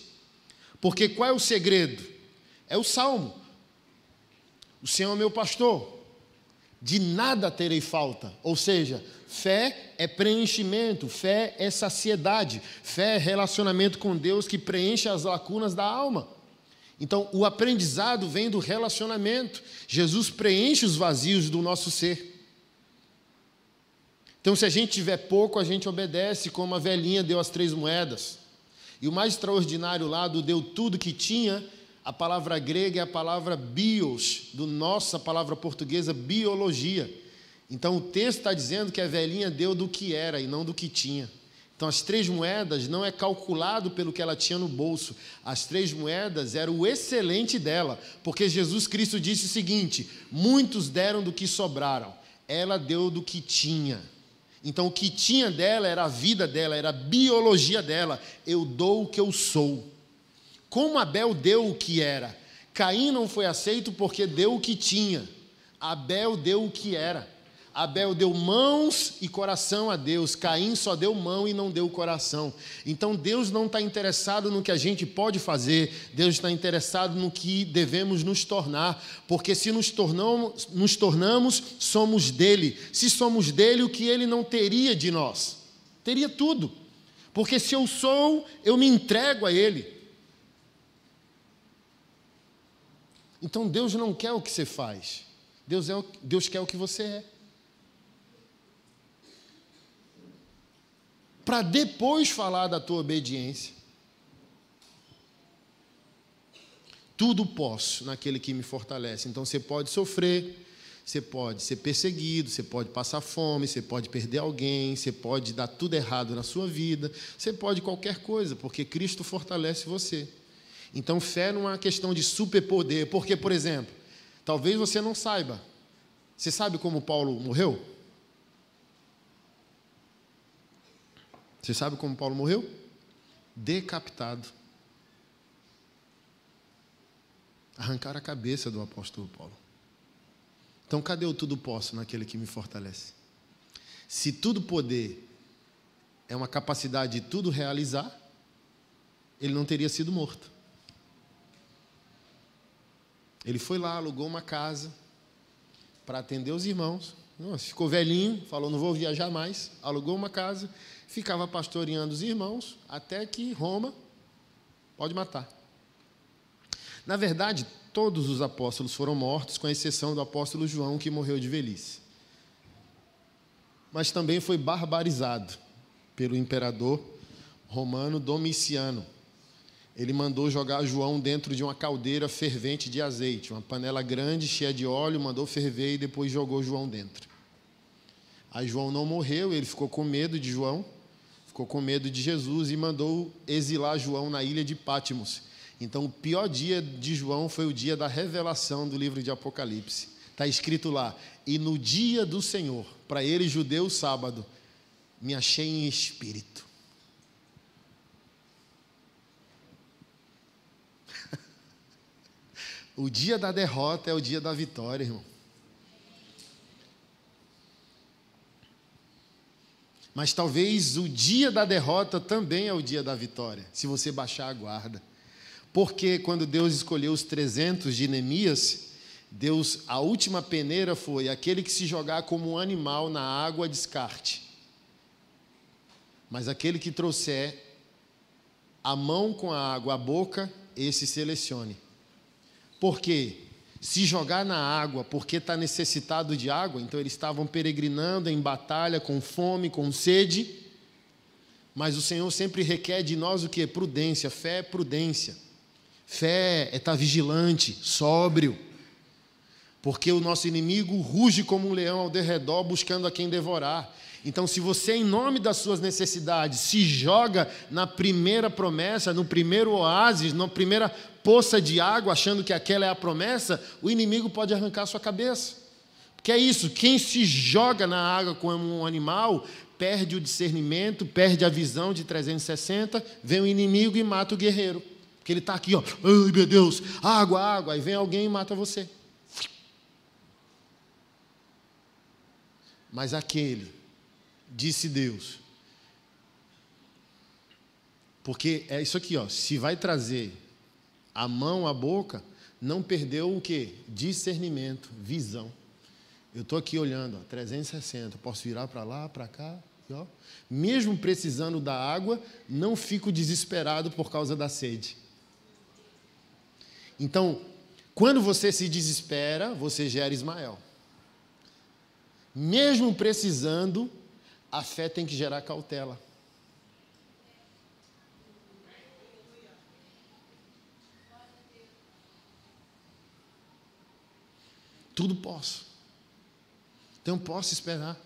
Porque qual é o segredo? É o salmo. O Senhor é meu pastor, de nada terei falta. Ou seja, fé é preenchimento, fé é saciedade, fé é relacionamento com Deus que preenche as lacunas da alma. Então, o aprendizado vem do relacionamento. Jesus preenche os vazios do nosso ser. Então, se a gente tiver pouco, a gente obedece, como a velhinha deu as três moedas. E o mais extraordinário lá do deu tudo que tinha a palavra grega é a palavra bios, do nossa palavra portuguesa biologia. Então o texto está dizendo que a velhinha deu do que era e não do que tinha. Então as três moedas não é calculado pelo que ela tinha no bolso. As três moedas era o excelente dela, porque Jesus Cristo disse o seguinte: muitos deram do que sobraram, ela deu do que tinha. Então o que tinha dela era a vida dela, era a biologia dela. Eu dou o que eu sou. Como Abel deu o que era. Caim não foi aceito porque deu o que tinha. Abel deu o que era. Abel deu mãos e coração a Deus. Caim só deu mão e não deu coração. Então Deus não está interessado no que a gente pode fazer, Deus está interessado no que devemos nos tornar. Porque se nos tornamos, nos tornamos, somos dele. Se somos dele, o que ele não teria de nós? Teria tudo. Porque se eu sou, eu me entrego a ele. Então Deus não quer o que você faz, Deus, é o, Deus quer o que você é. Para depois falar da tua obediência. Tudo posso naquele que me fortalece. Então você pode sofrer, você pode ser perseguido, você pode passar fome, você pode perder alguém, você pode dar tudo errado na sua vida, você pode qualquer coisa, porque Cristo fortalece você. Então, fé não é uma questão de superpoder, porque, por exemplo, talvez você não saiba. Você sabe como Paulo morreu? Você sabe como Paulo morreu? Decapitado. Arrancaram a cabeça do apóstolo Paulo. Então, cadê o tudo posso naquele que me fortalece? Se tudo poder é uma capacidade de tudo realizar, ele não teria sido morto. Ele foi lá, alugou uma casa para atender os irmãos. Nossa, ficou velhinho, falou: não vou viajar mais. Alugou uma casa, ficava pastoreando os irmãos até que Roma pode matar. Na verdade, todos os apóstolos foram mortos, com exceção do apóstolo João, que morreu de velhice. Mas também foi barbarizado pelo imperador romano Domiciano ele mandou jogar João dentro de uma caldeira fervente de azeite, uma panela grande, cheia de óleo, mandou ferver e depois jogou João dentro. Aí João não morreu, ele ficou com medo de João, ficou com medo de Jesus e mandou exilar João na ilha de Pátimos. Então, o pior dia de João foi o dia da revelação do livro de Apocalipse. Está escrito lá: E no dia do Senhor, para ele, judeu, sábado, me achei em espírito O dia da derrota é o dia da vitória, irmão. Mas talvez o dia da derrota também é o dia da vitória, se você baixar a guarda. Porque quando Deus escolheu os 300 de Neemias, Deus, a última peneira foi aquele que se jogar como um animal na água, descarte. Mas aquele que trouxer a mão com a água à boca, esse selecione. Por quê? Se jogar na água porque está necessitado de água, então eles estavam peregrinando em batalha, com fome, com sede. Mas o Senhor sempre requer de nós o que? Prudência. Fé é prudência. Fé é estar tá vigilante, sóbrio. Porque o nosso inimigo ruge como um leão ao derredor, buscando a quem devorar. Então, se você, em nome das suas necessidades, se joga na primeira promessa, no primeiro oásis, na primeira poça de água, achando que aquela é a promessa, o inimigo pode arrancar a sua cabeça. Porque é isso, quem se joga na água como um animal, perde o discernimento, perde a visão de 360, vem o inimigo e mata o guerreiro. Porque ele está aqui, ó, ai meu Deus, água, água, aí vem alguém e mata você. Mas aquele, disse Deus, porque é isso aqui, ó, se vai trazer a mão à boca, não perdeu o que? Discernimento, visão. Eu estou aqui olhando, ó, 360, posso virar para lá, para cá, ó. mesmo precisando da água, não fico desesperado por causa da sede. Então, quando você se desespera, você gera Ismael. Mesmo precisando, a fé tem que gerar cautela. Tudo posso. Então posso esperar.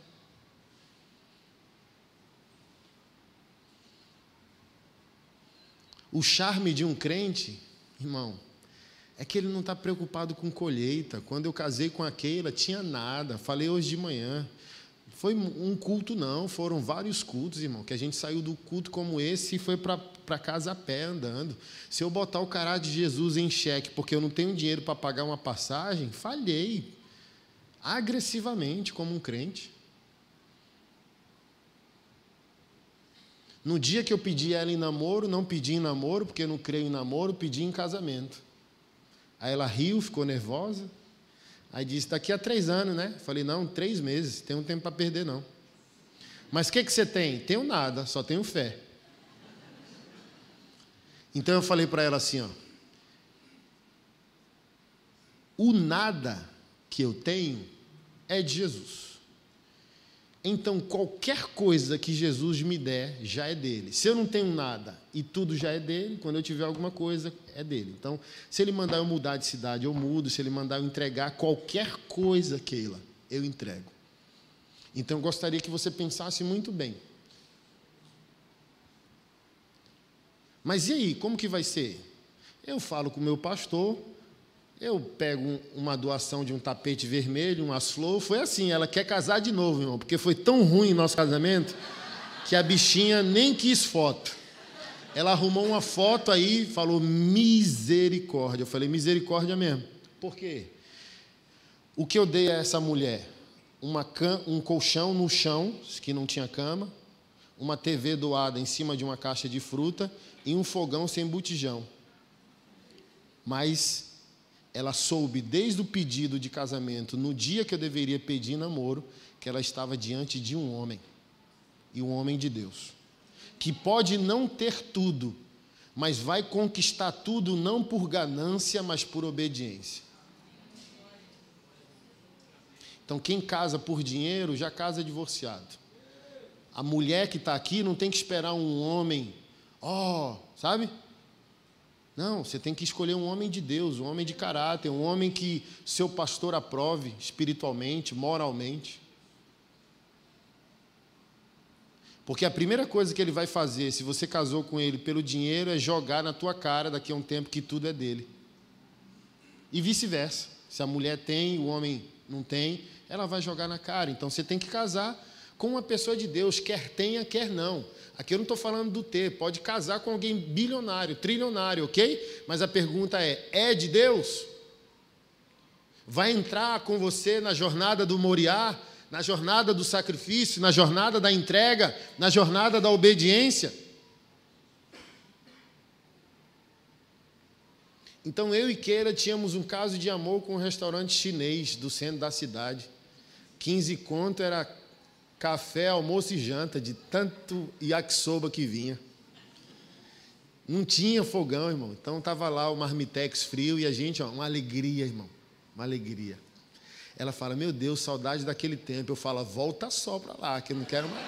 O charme de um crente, irmão, é que ele não está preocupado com colheita. Quando eu casei com a Keila, tinha nada. Falei hoje de manhã. Foi um culto, não, foram vários cultos, irmão, que a gente saiu do culto como esse e foi para casa a pé andando. Se eu botar o caráter de Jesus em xeque porque eu não tenho dinheiro para pagar uma passagem, falhei agressivamente como um crente. No dia que eu pedi ela em namoro, não pedi em namoro, porque eu não creio em namoro, pedi em casamento. Aí ela riu, ficou nervosa. Aí disse, daqui a três anos, né? Falei, não, três meses, tem um tempo para perder, não. Mas o que, que você tem? Tenho nada, só tenho fé. Então eu falei para ela assim, ó. O nada que eu tenho é de Jesus. Então, qualquer coisa que Jesus me der já é dele. Se eu não tenho nada e tudo já é dele, quando eu tiver alguma coisa, é dele. Então, se ele mandar eu mudar de cidade, eu mudo. Se ele mandar eu entregar qualquer coisa, Keila, eu entrego. Então, eu gostaria que você pensasse muito bem. Mas e aí, como que vai ser? Eu falo com o meu pastor, eu pego uma doação de um tapete vermelho, umas flores. Foi assim, ela quer casar de novo, irmão, porque foi tão ruim nosso casamento que a bichinha nem quis foto. Ela arrumou uma foto aí falou misericórdia. Eu falei, misericórdia mesmo. Por quê? O que eu dei a essa mulher? Uma um colchão no chão, que não tinha cama, uma TV doada em cima de uma caixa de fruta e um fogão sem botijão. Mas ela soube desde o pedido de casamento, no dia que eu deveria pedir namoro, que ela estava diante de um homem, e um homem de Deus, que pode não ter tudo, mas vai conquistar tudo não por ganância, mas por obediência. Então, quem casa por dinheiro já casa divorciado. A mulher que está aqui não tem que esperar um homem, ó, oh, sabe? Não, você tem que escolher um homem de Deus, um homem de caráter, um homem que seu pastor aprove espiritualmente, moralmente. Porque a primeira coisa que ele vai fazer, se você casou com ele pelo dinheiro, é jogar na tua cara daqui a um tempo que tudo é dele. E vice-versa. Se a mulher tem, o homem não tem, ela vai jogar na cara. Então você tem que casar com uma pessoa de Deus, quer tenha, quer não. Aqui eu não estou falando do ter, pode casar com alguém bilionário, trilionário, ok? Mas a pergunta é: é de Deus? Vai entrar com você na jornada do Moriá, na jornada do sacrifício, na jornada da entrega, na jornada da obediência? Então eu e Keira tínhamos um caso de amor com um restaurante chinês do centro da cidade. 15 conto era café, almoço e janta, de tanto yakisoba que vinha. Não tinha fogão, irmão. Então estava lá o marmitex frio e a gente, ó, uma alegria, irmão. Uma alegria. Ela fala: Meu Deus, saudade daquele tempo. Eu falo: Volta só para lá, que eu não quero mais.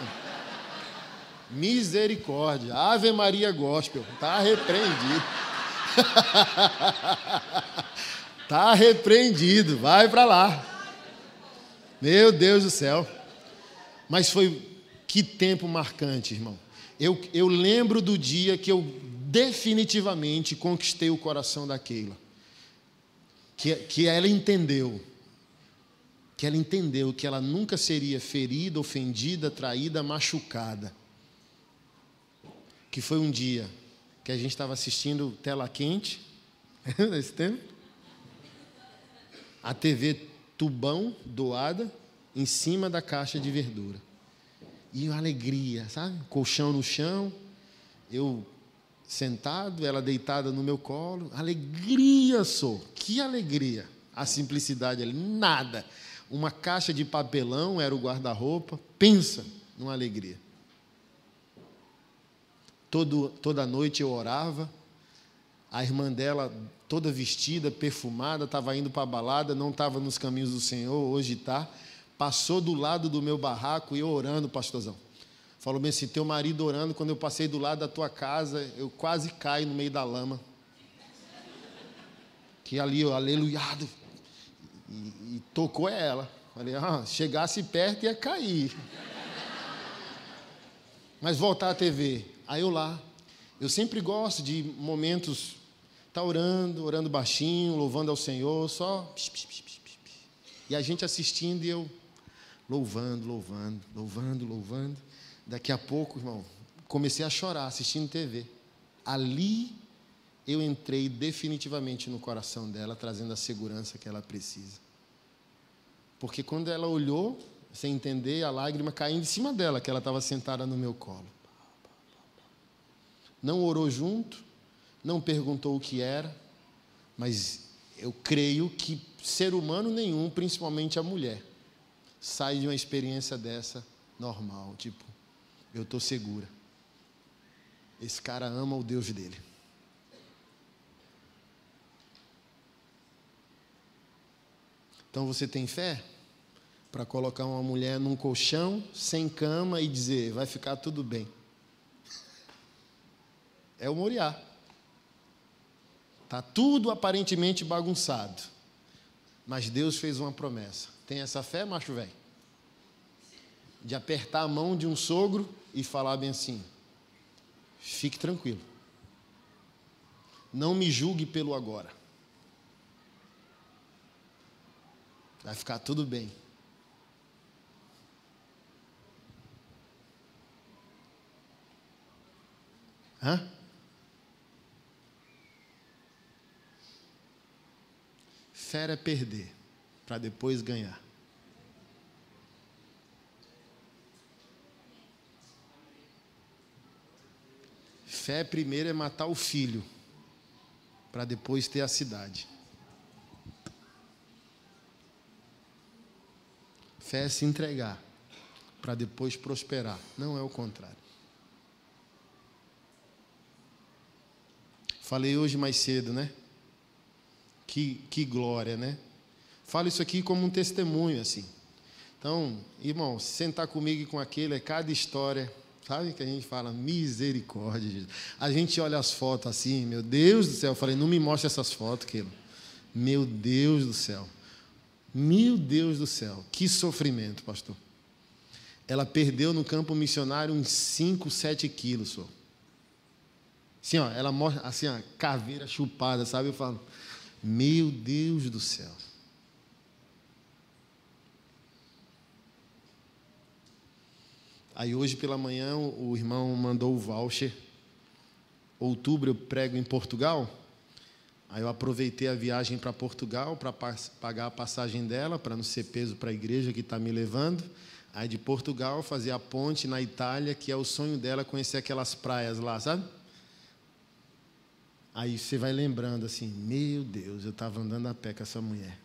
Misericórdia. Ave Maria Gospel. Está repreendido. Está repreendido. Vai para lá. Meu Deus do céu. Mas foi que tempo marcante, irmão. Eu, eu lembro do dia que eu definitivamente conquistei o coração da Keila. Que, que ela entendeu. Que ela entendeu que ela nunca seria ferida, ofendida, traída, machucada. Que foi um dia que a gente estava assistindo tela quente, nesse tempo. A TV tubão doada em cima da caixa de verdura. E alegria, sabe? Colchão no chão, eu sentado, ela deitada no meu colo. Alegria sou, que alegria. A simplicidade ali, nada. Uma caixa de papelão era o guarda-roupa. Pensa numa alegria. Todo, toda noite eu orava. A irmã dela, toda vestida, perfumada, estava indo para a balada, não estava nos caminhos do Senhor, hoje está passou do lado do meu barraco e eu orando, pastorzão. Falou bem assim: teu marido orando, quando eu passei do lado da tua casa, eu quase caí no meio da lama. Que ali, eu, aleluiado. E, e tocou ela. Falei, ah, chegasse perto ia cair. Mas voltar à TV. Aí eu lá. Eu sempre gosto de momentos, tá orando, orando baixinho, louvando ao Senhor, só. E a gente assistindo e eu louvando, louvando, louvando, louvando. Daqui a pouco, irmão, comecei a chorar assistindo TV. Ali eu entrei definitivamente no coração dela, trazendo a segurança que ela precisa. Porque quando ela olhou, sem entender, a lágrima caindo em cima dela, que ela estava sentada no meu colo. Não orou junto, não perguntou o que era, mas eu creio que ser humano nenhum, principalmente a mulher, sai de uma experiência dessa normal, tipo, eu estou segura. Esse cara ama o Deus dele. Então você tem fé para colocar uma mulher num colchão, sem cama e dizer, vai ficar tudo bem. É o Moriá. Tá tudo aparentemente bagunçado. Mas Deus fez uma promessa. Tem essa fé, macho velho? De apertar a mão de um sogro e falar bem assim: fique tranquilo. Não me julgue pelo agora. Vai ficar tudo bem. Hã? Fé é perder para depois ganhar. Fé primeiro é matar o filho, para depois ter a cidade. Fé é se entregar, para depois prosperar. Não é o contrário. Falei hoje mais cedo, né? Que, que glória, né? Falo isso aqui como um testemunho, assim. Então, irmão, sentar comigo e com aquele é cada história, sabe? Que a gente fala, misericórdia. Jesus. A gente olha as fotos assim, meu Deus do céu. Eu falei, não me mostre essas fotos, Keila. Meu Deus do céu. Meu Deus do céu. Que sofrimento, pastor. Ela perdeu no campo missionário uns 5, 7 quilos, só. Assim, ó, ela mostra, assim, ó, caveira chupada, sabe? Eu falo, meu Deus do céu. Aí hoje pela manhã o irmão mandou o voucher. Outubro eu prego em Portugal. Aí eu aproveitei a viagem para Portugal para pagar a passagem dela, para não ser peso para a igreja que está me levando. Aí de Portugal fazer a ponte na Itália, que é o sonho dela conhecer aquelas praias lá, sabe? Aí você vai lembrando assim: meu Deus, eu estava andando a pé com essa mulher.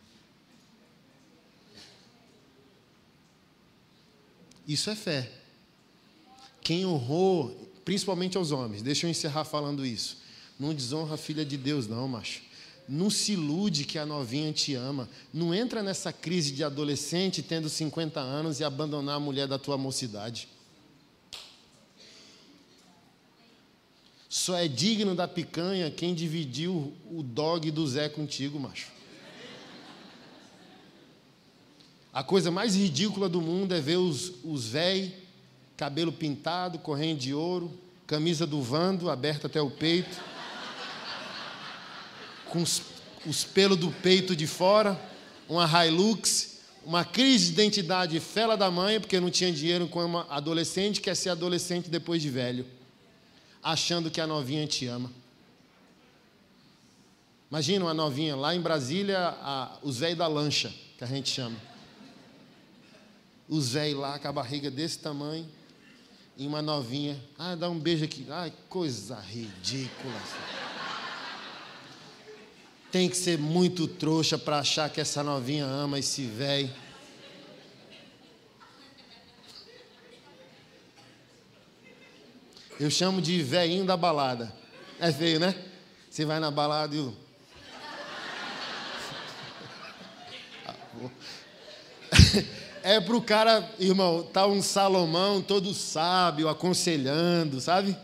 Isso é fé. Quem honrou, principalmente aos homens, deixa eu encerrar falando isso. Não desonra a filha de Deus, não, macho. Não se ilude que a novinha te ama. Não entra nessa crise de adolescente tendo 50 anos e abandonar a mulher da tua mocidade. Só é digno da picanha quem dividiu o dog do Zé contigo, macho. A coisa mais ridícula do mundo é ver os, os véi, cabelo pintado, correndo de ouro, camisa do Vando aberta até o peito com os, os pelos do peito de fora, uma Hilux, uma crise de identidade fela da mãe, porque não tinha dinheiro como adolescente, quer ser adolescente depois de velho, achando que a novinha te ama. Imagina uma novinha lá em Brasília, a, os velhos da lancha, que a gente chama. Os velhos lá com a barriga desse tamanho, e uma novinha, ah, dá um beijo aqui. Ai, coisa ridícula. Tem que ser muito trouxa para achar que essa novinha ama esse velho. Eu chamo de velhinho da balada. É feio, né? Você vai na balada e o. É pro cara, irmão, tá um Salomão todo sábio, aconselhando, sabe?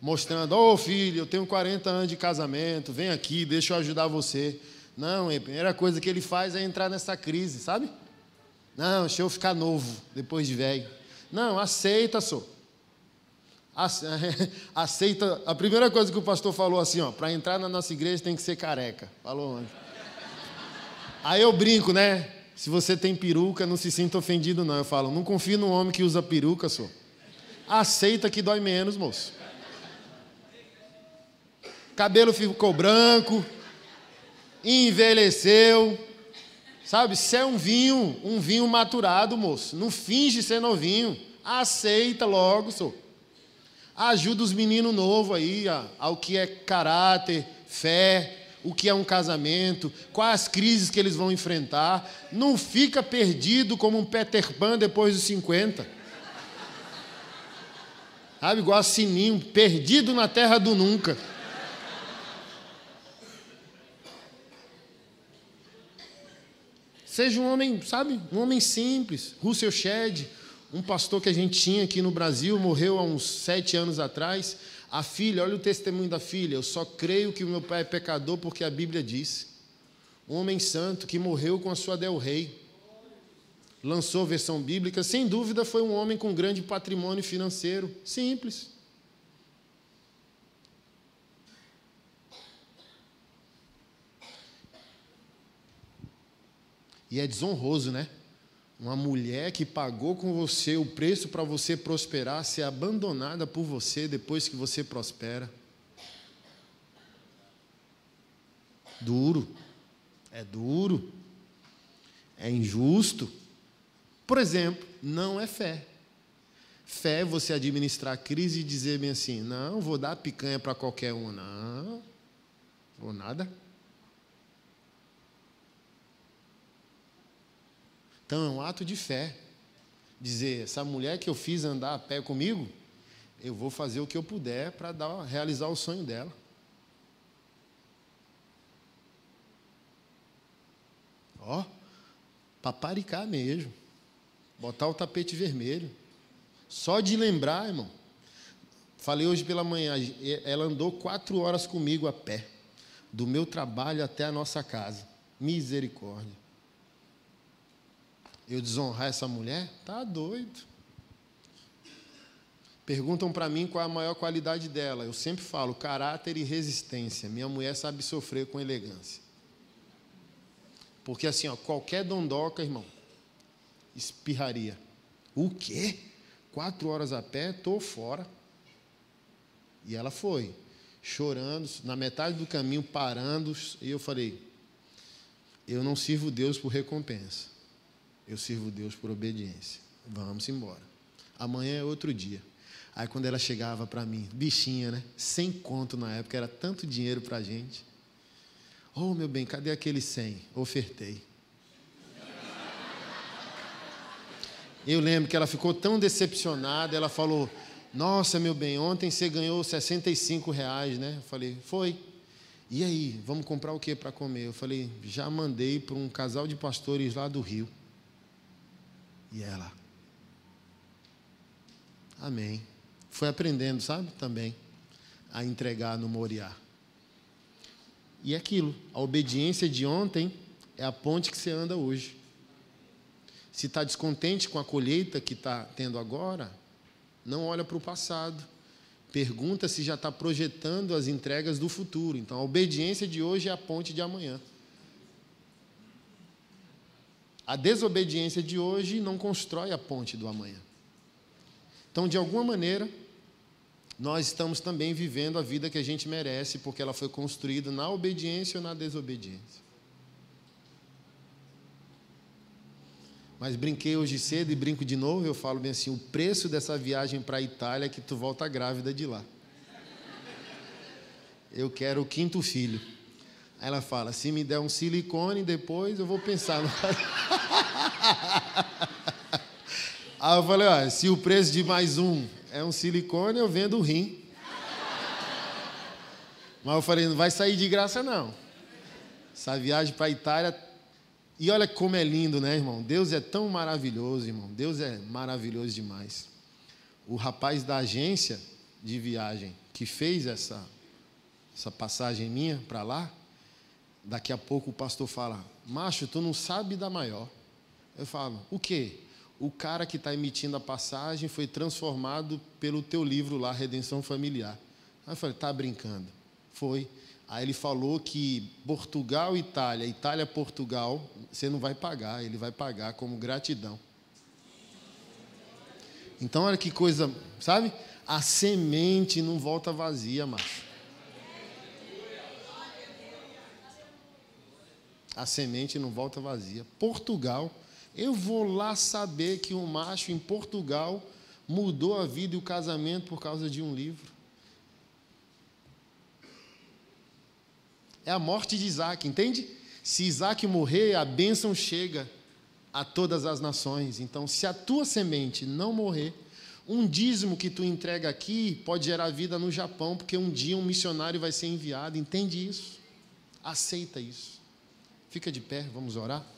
mostrando: Ô oh, filho, eu tenho 40 anos de casamento, vem aqui, deixa eu ajudar você. Não, a primeira coisa que ele faz é entrar nessa crise, sabe? Não, deixa eu ficar novo depois de velho. Não, aceita, só. Aceita. A primeira coisa que o pastor falou assim, ó, para entrar na nossa igreja tem que ser careca. Falou ontem. Aí eu brinco, né? Se você tem peruca, não se sinta ofendido, não. Eu falo, não confio no homem que usa peruca, só. Aceita que dói menos, moço cabelo ficou branco, envelheceu. Sabe, se é um vinho, um vinho maturado, moço, não finge ser novinho, aceita logo, senhor. Ajuda os meninos novos aí ao que é caráter, fé, o que é um casamento, quais as crises que eles vão enfrentar. Não fica perdido como um Peter Pan depois dos 50. Sabe, igual a Sininho, perdido na terra do nunca. Seja um homem, sabe, um homem simples. Russell Shedd, um pastor que a gente tinha aqui no Brasil, morreu há uns sete anos atrás. A filha, olha o testemunho da filha. Eu só creio que o meu pai é pecador porque a Bíblia diz. Um homem santo que morreu com a sua Del Rey. Lançou versão bíblica. Sem dúvida, foi um homem com grande patrimônio financeiro. Simples. E é desonroso, né? Uma mulher que pagou com você o preço para você prosperar, ser abandonada por você depois que você prospera. Duro. É duro. É injusto. Por exemplo, não é fé. Fé é você administrar a crise e dizer bem assim: não, vou dar picanha para qualquer um. Não, vou nada. Então é um ato de fé. Dizer, essa mulher que eu fiz andar a pé comigo, eu vou fazer o que eu puder para realizar o sonho dela. Ó, paparicar mesmo. Botar o tapete vermelho. Só de lembrar, irmão. Falei hoje pela manhã, ela andou quatro horas comigo a pé, do meu trabalho até a nossa casa. Misericórdia eu desonrar essa mulher? Tá doido. Perguntam para mim qual é a maior qualidade dela. Eu sempre falo caráter e resistência. Minha mulher sabe sofrer com elegância. Porque assim, ó, qualquer dondoca, irmão, espirraria. O quê? Quatro horas a pé, tô fora. E ela foi, chorando, na metade do caminho, parando, e eu falei: eu não sirvo Deus por recompensa. Eu sirvo Deus por obediência. Vamos embora. Amanhã é outro dia. Aí quando ela chegava para mim, bichinha, né? Sem conto na época, era tanto dinheiro para a gente. Oh, meu bem, cadê aquele 100? Ofertei. Eu lembro que ela ficou tão decepcionada, ela falou: Nossa, meu bem, ontem você ganhou 65 reais, né? Eu falei: Foi. E aí, vamos comprar o que para comer? Eu falei: Já mandei para um casal de pastores lá do Rio. E ela: Amém. Foi aprendendo, sabe? Também a entregar no Moriá. E aquilo, a obediência de ontem é a ponte que você anda hoje. Se está descontente com a colheita que está tendo agora, não olha para o passado. Pergunta se já está projetando as entregas do futuro. Então, a obediência de hoje é a ponte de amanhã. A desobediência de hoje não constrói a ponte do amanhã. Então, de alguma maneira, nós estamos também vivendo a vida que a gente merece, porque ela foi construída na obediência ou na desobediência. Mas brinquei hoje cedo e brinco de novo, eu falo bem assim, o preço dessa viagem para a Itália é que tu volta grávida de lá. Eu quero o quinto filho. Aí ela fala, se me der um silicone depois, eu vou pensar no Aí eu falei, se o preço de mais um é um silicone, eu vendo o rim. Mas eu falei, não vai sair de graça não. Essa viagem para a Itália e olha como é lindo, né, irmão? Deus é tão maravilhoso, irmão. Deus é maravilhoso demais. O rapaz da agência de viagem que fez essa, essa passagem minha para lá, daqui a pouco o pastor fala: Macho, tu não sabe da maior. Eu falo: O quê? O cara que está emitindo a passagem foi transformado pelo teu livro lá, Redenção Familiar. Aí eu falei: Tá brincando? Foi. Aí ele falou que Portugal, Itália, Itália, Portugal, você não vai pagar, ele vai pagar como gratidão. Então, olha que coisa, sabe? A semente não volta vazia, macho. A semente não volta vazia. Portugal, eu vou lá saber que um macho em Portugal mudou a vida e o casamento por causa de um livro. É a morte de Isaac, entende? Se Isaac morrer, a bênção chega a todas as nações. Então, se a tua semente não morrer, um dízimo que tu entrega aqui pode gerar vida no Japão, porque um dia um missionário vai ser enviado. Entende isso? Aceita isso. Fica de pé, vamos orar.